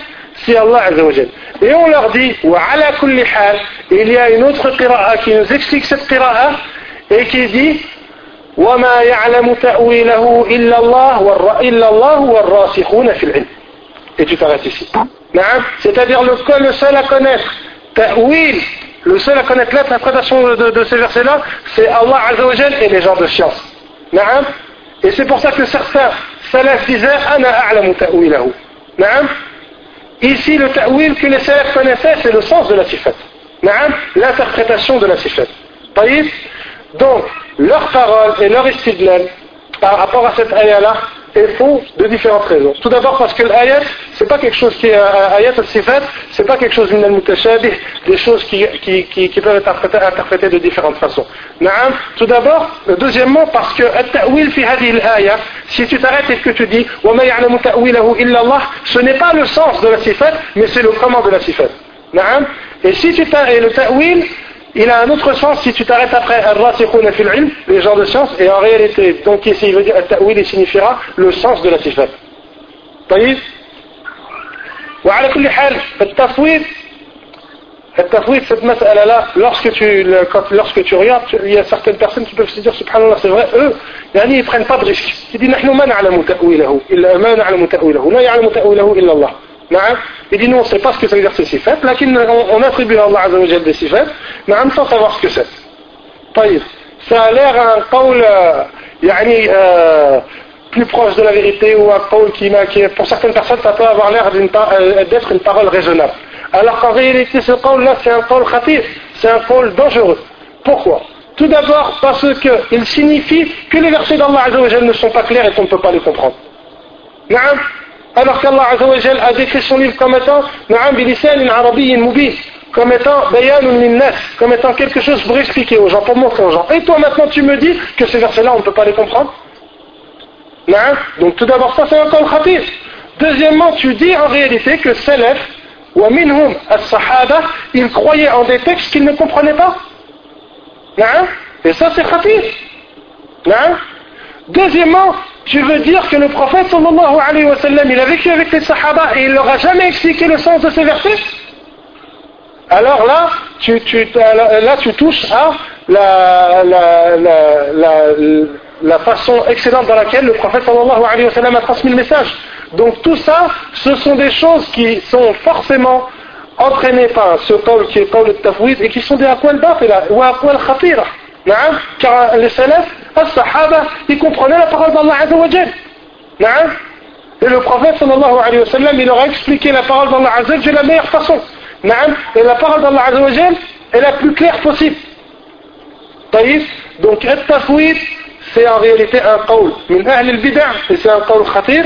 c'est Allah Azza wa Jal et on leur dit وعلى كل حال il y a une autre qira'a qui nous explique cette qira'a et qui dit وما يعلم تأويله إلا الله إلا الله والراسخون في العلم et tu t'arrêtes ici. C'est-à-dire le, le seul à connaître ta'wil, le seul à connaître l'interprétation de, de, ces versets-là, c'est Allah Azzawajal et les gens de science. Et c'est pour ça que certains salafs disaient Ana a'lamu ta'wilahu. Ici, le ta'wil que les salafs connaissaient, c'est le sens de la sifat. L'interprétation de la sifat. Donc, leur parole et leur istidlal par rapport à cette ayah-là, est faux de différentes raisons. Tout d'abord parce que l'ayat, c'est pas quelque chose qui est euh, ayat al-sifat, c'est pas quelque chose mutashabih des choses qui, qui, peuvent être interprétées, de différentes façons. Naam. Tout d'abord, euh, deuxièmement, parce que fi si tu t'arrêtes et que tu dis ce n'est pas le sens de la sifat, mais c'est le comment de la sifat. Naam. Et si tu t'arrêtes, et le ta'wil, il a un autre sens si tu t'arrêtes après les gens de science, et en réalité, donc ici il veut dire al-ta'wil, il signifiera le sens de la sifat. طيب وعلى كل حال التفويض التفويض cette مسألة là lorsque tu lorsque tu regardes il y a certaines personnes qui peuvent se dire subhanallah c'est vrai eux يعني ils prennent pas de risque ils disent نحن ما نعلم تأويله إلا ما نعلم تأويله لا يعلم تأويله إلا الله Il dit non, on sait pas ce que ça veut dire ces sifat, là on attribue à Allah Azzawajal des sifat, mais sans savoir ce que c'est. Ça a l'air un qawl, yani, euh, plus proche de la vérité ou un qawl qui, qui pour certaines personnes ça peut avoir l'air euh, d'être une parole raisonnable. Alors qu'en réalité ce qawl là c'est un qawl khatif, c'est un qawl dangereux. Pourquoi? Tout d'abord parce qu'il signifie que les versets d'Allah ne sont pas clairs et qu'on ne peut pas les comprendre. Alors qu'Allah a décrit son livre comme étant comme étant comme étant quelque chose pour expliquer aux gens, pour montrer aux gens. Et toi maintenant tu me dis que ces versets-là on ne peut pas les comprendre? Donc tout d'abord ça c'est un qawl khatif. Deuxièmement tu dis en réalité que Salaf wa minhum as-sahaba ils croyaient en des textes qu'ils ne comprenaient pas. Et ça c'est khatif. Deuxièmement, tu veux dire que le prophète sallallahu alayhi wa sallam, il a vécu avec les sahaba et il leur a jamais expliqué le sens de ces versets? Alors là, tu, tu, là, tu touches à la, la, la, façon excellente dans laquelle le prophète sallallahu wa a transmis le message. Donc tout ça, ce sont des choses qui sont forcément entraînées par ce qawl qui est qawl tafwid et qui sont des aqwal batila ou aqwal khatira. Car les salafs, As-Sahaba, ils comprenaient la parole d'Allah Azzawajal. Et le prophète sallallahu wa il leur a expliqué la parole d'Allah Azzawajal de la meilleure façon. Et la parole d'Allah Azzawajal est la plus claire possible. Donc, At-Tafwid, c'est en réalité un qawl min et c'est un qawl khatir.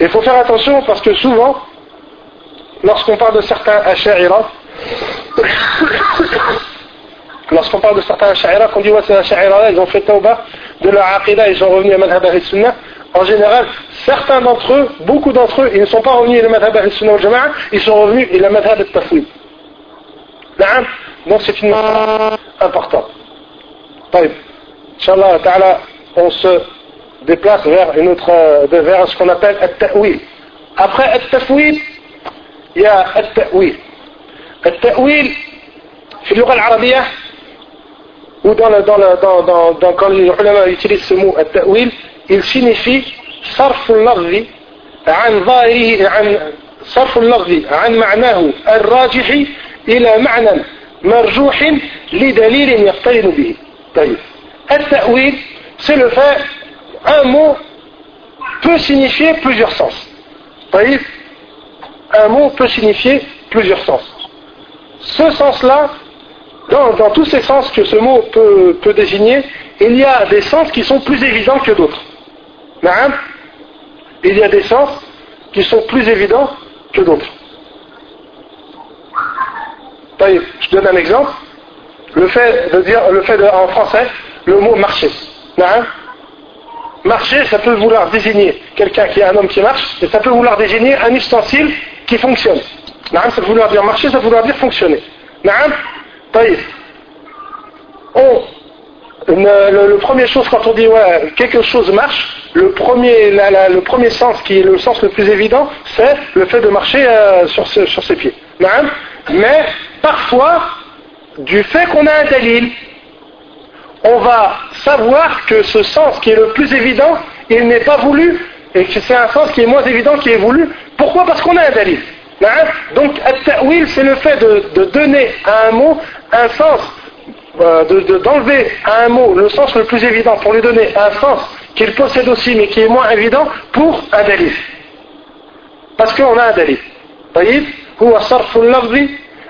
Il faut faire attention parce que souvent, lorsqu'on parle de certains Asha'ira, lorsqu'on parle de certains Asha'ira, qu'on dit ouais, ces ils ont fait tauba de leur aqidah, ils sont revenus à Madhab al-Sunnah, en général, certains d'entre eux, beaucoup d'entre eux, ils ne sont pas revenus à Madhab al-Sunnah au Jama'a, ils sont revenus à la Madhab al-Tafwid. Donc c'est une importante. Inch'Allah ta'ala, on se déplace vers, une autre, euh, vers ce qu'on appelle al-ta'wil. Après al-tafwid, il y a al-ta'wil. Al-ta'wil, في اللغة العربية ou dans, le, dans, le, dans, dans, dans quand les ulama utilisent ce mot al-ta'wil, il signifie صرف اللفظ عن ظاهره عن صرف اللفظ عن معناه الراجح إلى معنى مرجوح لدليل يقترن به طيب C'est le fait, un mot peut signifier plusieurs sens. Taïf, un mot peut signifier plusieurs sens. Ce sens-là, dans, tous ces sens que ce mot peut, peut, désigner, il y a des sens qui sont plus évidents que d'autres. Il y a des sens qui sont plus évidents que d'autres. Je donne un exemple. Le fait de dire, le fait de, en français, le mot marcher. Marcher, ça peut vouloir désigner quelqu'un qui est un homme qui marche, et ça peut vouloir désigner un ustensile qui fonctionne. Ça peut vouloir dire marcher, ça peut vouloir dire fonctionner. On, le, premier chose quand on dit quelque chose marche, le premier, sens qui est le sens le plus évident, c'est le fait de marcher euh, sur, ses pieds. Mais parfois, du fait qu'on a un dalil, on va savoir que ce sens qui est le plus évident, il n'est pas voulu, et que c'est un sens qui est moins évident qui est voulu. Pourquoi Parce qu'on a un dalil. Donc, at-ta'wil, c'est le fait de, donner à un mot un sens, euh, d'enlever à un mot le sens le plus évident pour lui donner un sens qu'il possède aussi mais qui est moins évident pour un dalil. Parce qu'on a un dalil. هو صرف اللفظ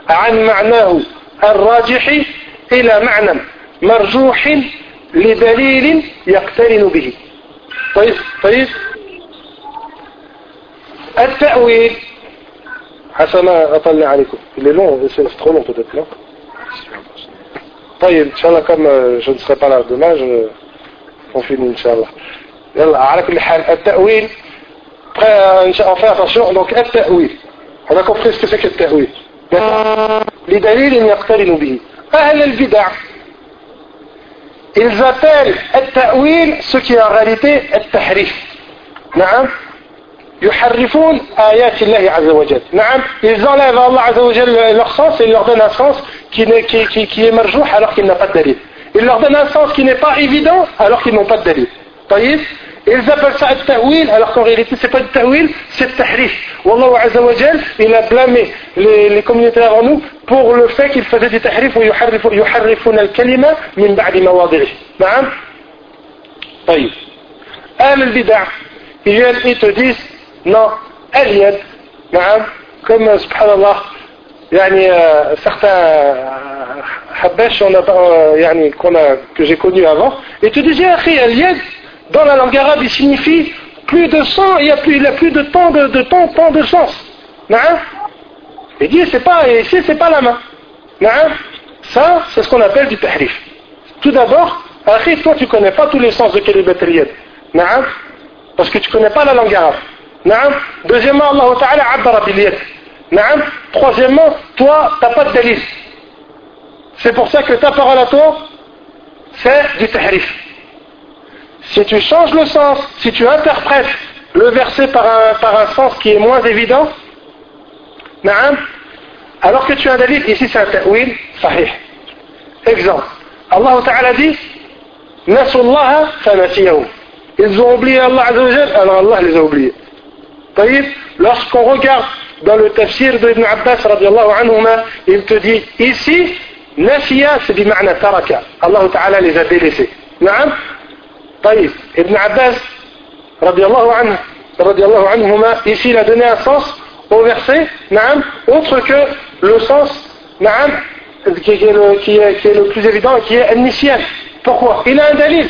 عن معناه الراجح إلى معنى مرجوح لدليل يقترن به. طيب طيب. التأويل. حسنا أطلع عليكم. اللي لون c'est trop long طيب إن شاء الله comme je ne serai pas là إن شاء الله. يلا على كل حال التأويل. On fait attention. Donc التأويل. On a compris ta'wil. لدليل يقترن به. أهل البدع. Ils appellent التأويل ce qui est en réalité التحريف نعم يحرفون آيات الله عز وجل نعم ils enlèvent Allah عز وجل leur sens et ils leur donnent un sens qui, qui, qui, qui est marjouh alors qu'il n'a pas de dalil ils leur donnent un sens qui n'est pas évident alors qu'ils n'ont pas de dalil طيب ils appellent ça le ta'wil, alors qu'en réalité c'est pas le ta'wil, c'est le tahrif. Wallahu Azza wa Jal, il a blâmé les, les communautés avant nous pour le fait qu'ils faisaient du tahrif ou yuharrifuna al-kalima min ba'di mawadiri. Na'am طيب أهل البدع ils viennent ils te disent non اليد نعم comme subhanallah يعني certains حباش on a, يعني qu'on a, que j'ai connu avant et te disaient أخي اليد dans la langue arabe, il signifie plus de sang, il y a plus, de temps de, de temps, temps de sens. Il dit, c'est pas, ici, c'est pas la main. Ça, c'est ce qu'on appelle du tahrif. Tout d'abord, toi, tu connais pas tous les sens de kalimat al Parce que tu connais pas la langue arabe. Deuxièmement, Allah Ta'ala abbara bil Troisièmement, toi, tu n'as pas de dalil. C'est pour ça que ta parole à toi, c'est du tahrif. Si tu changes le sens, si tu interprètes le verset par un, par un sens qui est moins évident, alors que tu as un ici c'est un ta'wil sahih. Exemple. Allah Ta'ala dit fanasiyahu. Ils ont oublié Allah Azzawajal, alors Allah les a oubliés. Lorsqu'on regarde dans le tafsir de Ibn Abbas il te dit ici, nasiya c'est bima'na taraka. Allah Ta'ala les a délaissés. طيب Ibn Abbas radiallahu anhu, radiallahu anhuma, ici il a donné un sens au verset naam, autre que le sens naam, qui, est le, qui, est, qui est le plus évident et qui est initial. Pourquoi Il a un dalil.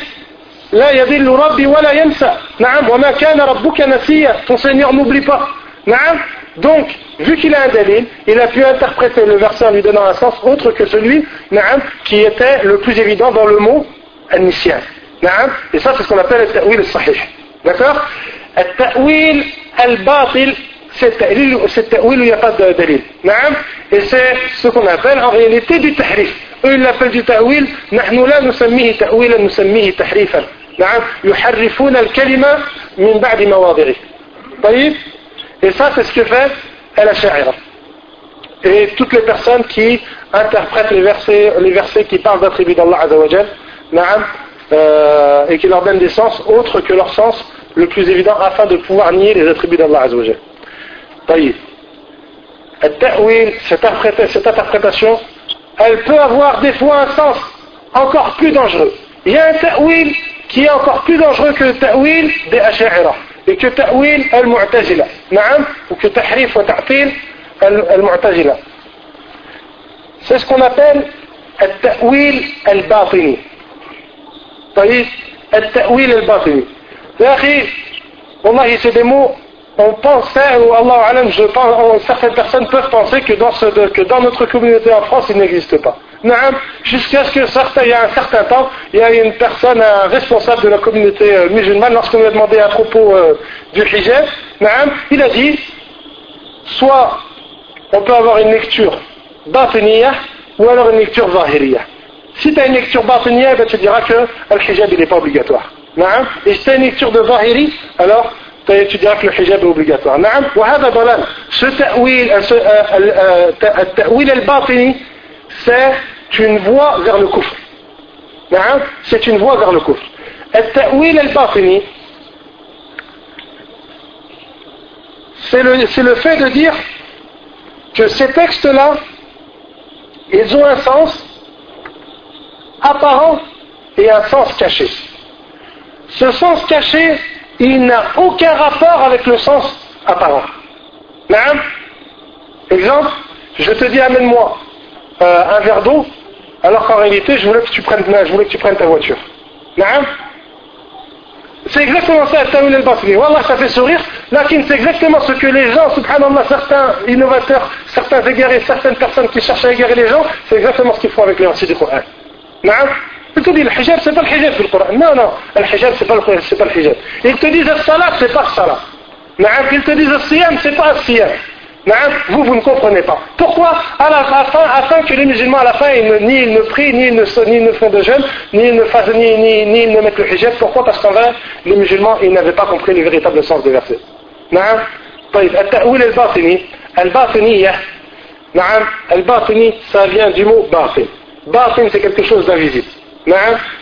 لا يضل ربي ولا ينسى نعم وما كان ربك نسيا ton Seigneur n'oublie pas نعم Donc, vu qu'il a un dalil, il a pu interpréter le verset en lui donnant un sens autre que celui qui était le plus évident dans le mot al-nisyan. Ce qu'on appelle le ta'wil al-sahih. D'accord Le al-batil, c'est le ta'wil où il n'y a pas de dalil. Et c'est ce qu'on appelle en réalité du tahrif. Eux, ils l'appellent du ta'wil. نحن لا نسميه تأويلا نسميه تحريفا. نعم يحرفون الكلمة من بعد مواضعه. طيب Et ça, c'est ce que fait El Et toutes les personnes qui interprètent les versets, les versets qui parlent d'attributs d'Allah Azzawajal, Euh, et qui leur donne des sens autres que leur sens le plus évident afin de pouvoir nier les attributs d'Allah Azzawajal. Cette, cette interprétation, elle peut avoir des fois un sens encore plus dangereux. Il y a un ta'wil qui est encore plus dangereux que le ta'wil des Ash'ira et que ta'wil al-mu'tazila. Naam, ou que tahrif ou ta'til al-mu'tazila. C'est ce qu'on appelle le ta'wil al-batini طيب التأويل الباطني يا أخي والله c'est des mots on pensait, ou Allah alam, je pense, certaines personnes peuvent penser que dans, ce, que dans notre communauté en France, il n'existe pas. Jusqu'à ce que certains, il y a un certain temps, il y a une personne, un responsable de la communauté euh, musulmane, lorsqu'on lui a demandé à propos euh, du hijab, il a dit, soit on peut avoir une lecture batiniya, ou alors une lecture zahiriya. Si tu as une lecture batiniya, ben, tu diras que le hijab n'est pas obligatoire. Et si tu as une lecture de zahiri, alors tu diras que le hijab est obligatoire. نعم وهذا ضلال. Ce ta'wil, التأويل الباطني, c'est une voie vers le kufr. نعم C'est une voie vers le kufr. التأويل الباطني, c'est le, c'est le fait de dire que ces textes-là, ils ont un sens apparent et un sens caché. Ce sens caché, il n'a aucun rapport avec le sens apparent. Exemple, je te dis amène-moi euh, un verre d'eau, alors qu'en réalité je voulais que tu prennes, je voulais que tu prennes ta voiture. C'est exactement ça, Tawil al-Basri. Wallah, ça fait sourire. Lakin, c'est exactement ce que les gens, subhanallah, certains innovateurs, certains égarés, certaines personnes qui cherchent à égarer les gens, c'est exactement ce qu'ils font avec les versets du Coran. Il te dit le hijab, c'est pas le hijab dans le Coran. Non, non, le hijab, c'est pas le, c'est pas le hijab. Ils te disent le salat, c'est pas le salat. Ils te disent le siyam, c'est pas le siyam. Vous, vous ne comprenez pas. Pourquoi à la, fin, afin que les musulmans, à la fin, ils ne, ni ils ne prient, ni ils ne, ni ne font de jeûne, ni ils ne, fassent, ni, ni, ni ils ne mettent le hijab. Pourquoi Parce qu'en vrai, les musulmans, ils n'avaient pas compris le véritable sens du verset. نعم طيب التأويل الباطني الباطنية نعم الباطني ça vient du mot باطن Batin, c'est quelque chose d'invisible.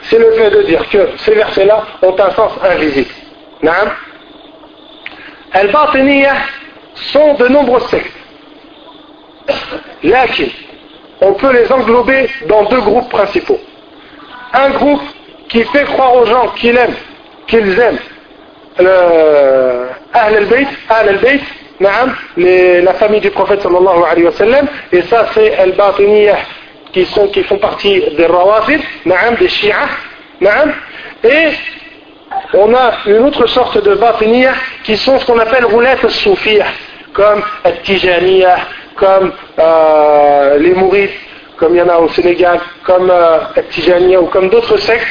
C'est le fait de dire que ces versets-là ont un sens invisible. Al-Batiniyah sont de nombreuses sectes. Lakin, on peut les englober dans deux groupes principaux. Un groupe qui fait croire aux gens qu'ils aiment, qu'ils aiment le Ahl al-Bayt, Ahl al-Bayt, la famille du prophète sallallahu alayhi wa sallam, et ça c'est al-Batiniyah qui, sont, qui font partie des Rawafid, des Shia, et on a une autre sorte de Batiniya qui sont ce qu'on appelle roulettes soufia, comme Tijaniya, comme euh, les Mourides, comme il y en a au Sénégal, comme euh, Tijaniya ou comme d'autres sectes,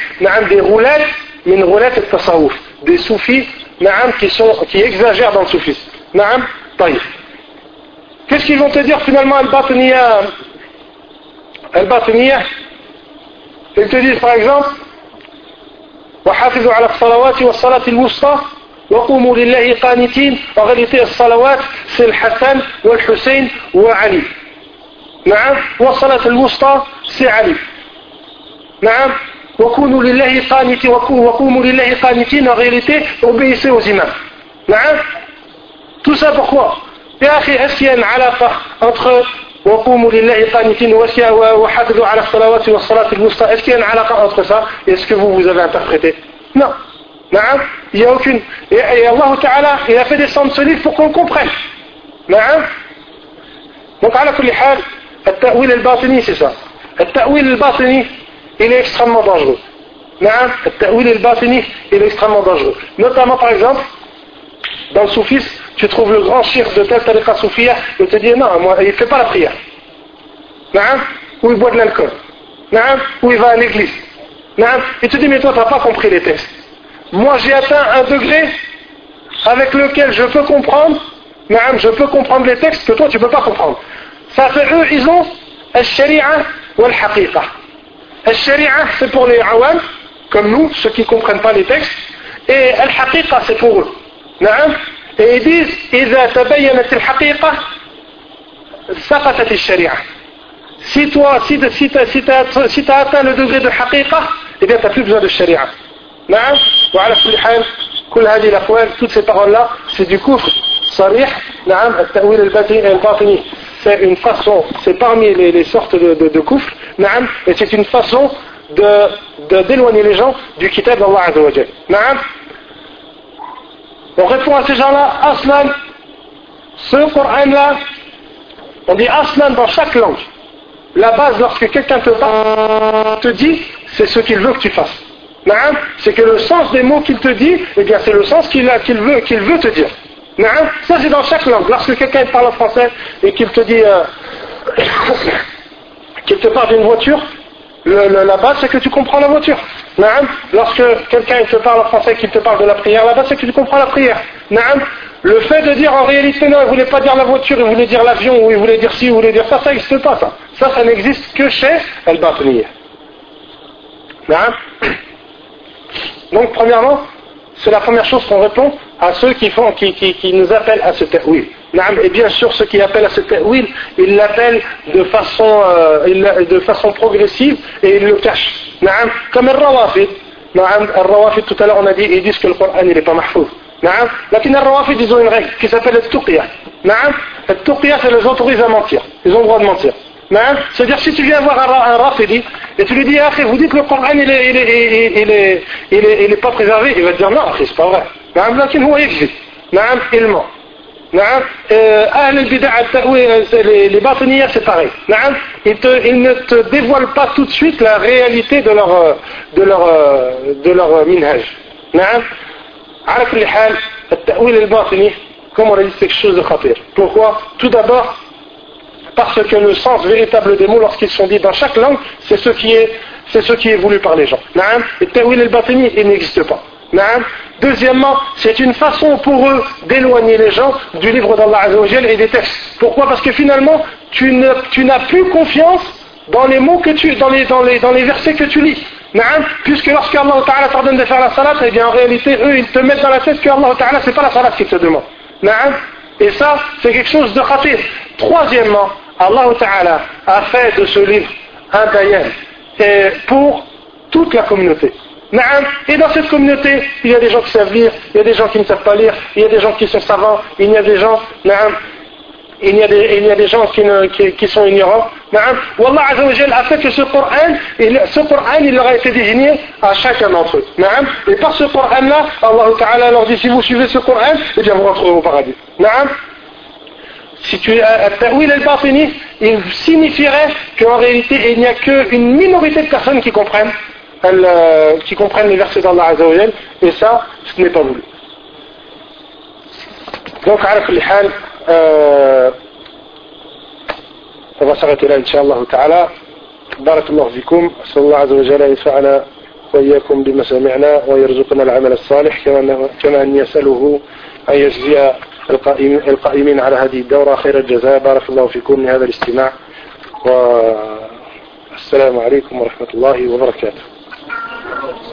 des roulettes, mais une roulette et des soufis qui, sont, qui exagèrent dans le soufisme. Qu'est-ce qu'ils vont te dire finalement Al-Batiniya الباطنية. Ils te disent وحافظوا على الصلوات والصلاة الوسطى وقوموا لله قانتين. Réalité الصلوات c'est الحسن والحسين وعلي. نعم والصلاة الوسطى c'est علي. نعم وكونوا لله قانتين وقوموا لله قانتين. Réalité obéissez aux imams. نعم tout ça pourquoi يا أخي est-ce qu'il علاقة entre وقوموا لله قانتين وسيا وحافظوا على الصلوات والصلاة الوسطى. هل ان علاقة اوتر سا اسكي فو فو زافي انتربريتي نو نعم يا الله تعالى يا في دي سانسوني فو كون كومبخي نعم دونك على كل حال التأويل الباطني سي سا التأويل الباطني il est extrêmement dangereux. التأويل الباطني ta'wil al-batini est extrêmement dangereux. Notamment par tu trouves le grand chef de tel tariqa soufia, il te dit non, moi, il ne fait pas la prière. Ou il boit de l'alcool. Ou il va à l'église. Il te dit mais toi tu n'as pas compris les textes. Moi j'ai atteint un degré avec lequel je peux comprendre, je peux comprendre les textes que toi tu ne peux pas comprendre. Ça fait eux, ils ont al-shari'a ou al-haqiqa. Al-shari'a c'est pour les awam, comme nous, ceux qui ne comprennent pas les textes, et al-haqiqa c'est pour eux. Et ils disent, إذا تبينت الحقيقة سقطت الشريعة. Si toi, si, si, si tu as, si as atteint le degré de haqiqa, eh bien tu n'as plus besoin de sharia. نعم وعلى كل حال كل هذه الأقوال toutes ces paroles là c'est du kufr صريح نعم التأويل الباطني c'est une façon c'est parmi les, les sortes de, de, de kufr نعم et c'est une façon de d'éloigner les gens du kitab d'Allah Azza wa Jal نعم on répond à ces gens-là aslan ce Coran là on dit aslan dans chaque langue la base lorsque quelqu'un te parle te dit c'est ce qu'il veut que tu fasses c'est que le sens des mots qu'il te dit, eh bien c'est le sens qu'il veut, qu'il veut te dire. Ça c'est dans chaque langue. Lorsque quelqu'un parle en français et qu'il te dit, euh, qu'il te parle d'une voiture, la base c'est que tu comprends la voiture. Lorsque quelqu'un te parle en français qu'il te parle de la prière, la base c'est que tu comprends la prière. Le fait de dire en réalité non, il voulait pas dire la voiture, il voulait dire l'avion, ou il voulait dire ci, il voulait dire ça, ça n'existe pas ça. Ça, ça n'existe que chez Al-Batniya. Donc, premièrement, c'est la première chose qu'on répond à ceux qui, font, qui, qui, qui nous appellent à ce ta'wil. Et bien sûr, ceux qui appellent à ce ta'wil, ils l'appellent de façon, euh, de façon progressive et ils le cachent. Comme le rawafid. rawafid tout à l'heure, on a dit, ils disent que le Coran n'est pas mahfouz. نعم لكن الروافد ils ont une règle qui s'appelle le tuqya نعم التقية ça les autorise à mentir ils ont le droit de mentir c'est-à-dire si tu viens voir un, un rafidi et tu lui dis ah, vous dites que le Coran il est, il est, il est, il est, il est pas préservé il va te dire non c'est pas vrai نعم لكن هو يكذب نعم il ment euh, euh, les bâtonnières, c'est pareil. Ils, ils, ne te dévoilent pas tout de suite la réalité de leur, euh, de leur, de leur minhaj. Comme on a dit, c'est quelque chose de khatir. Pourquoi? Tout d'abord, parce que le sens véritable des mots, lorsqu'ils sont dits dans chaque langue, c'est ce qui est, c'est ce qui est voulu par les gens. Et Tawil al-Batini, il n'existe pas. Deuxièmement, c'est une façon pour eux d'éloigner les gens du livre d'Allah Azzawajal et des textes. Pourquoi? Parce que finalement, tu, n'as plus confiance dans les mots que tu, dans les, versets que tu lis. Puisque lorsque Allah Ta'ala t'ordonne de faire la salat, eh bien en réalité, eux, ils te mettent dans la tête que Allah Ta'ala, c'est pas la salat qu'ils te demande. Naam. Et ça, c'est quelque chose de khatir. Troisièmement, Allah Ta'ala a fait de ce livre un bayan pour toute la communauté. Et dans cette communauté, il y a des gens qui savent lire, il y a des gens qui ne savent pas lire, il y a des gens qui sont savants, il y a des gens, il y a des, il y a des gens qui, ne, sont ignorants. Wallah Azzawajal a fait que ce Coran, ce Coran, il leur a été désigné à chacun d'entre eux. Et par ce Coran-là, Allah Ta'ala leur dit, si vous suivez ce Coran, eh vous rentrerez au paradis. Si tu es Tawil al-Batini, il signifierait qu'en réalité, il n'y a qu'une minorité de personnes qui comprennent, qui comprennent les versets d'Allah Azzawajal, et ça, ce n'est pas voulu. Donc, à la euh, on va s'arrêter là, Inch'Allah ta'ala. بارك الله فيكم أسأل الله عز وجل أن وإياكم بما سمعنا ويرزقنا العمل الصالح كما أن يسأله أن يجزي القائمين على هذه الدورة خير الجزاء بارك الله فيكم لهذا الاستماع والسلام عليكم ورحمة الله وبركاته Girls.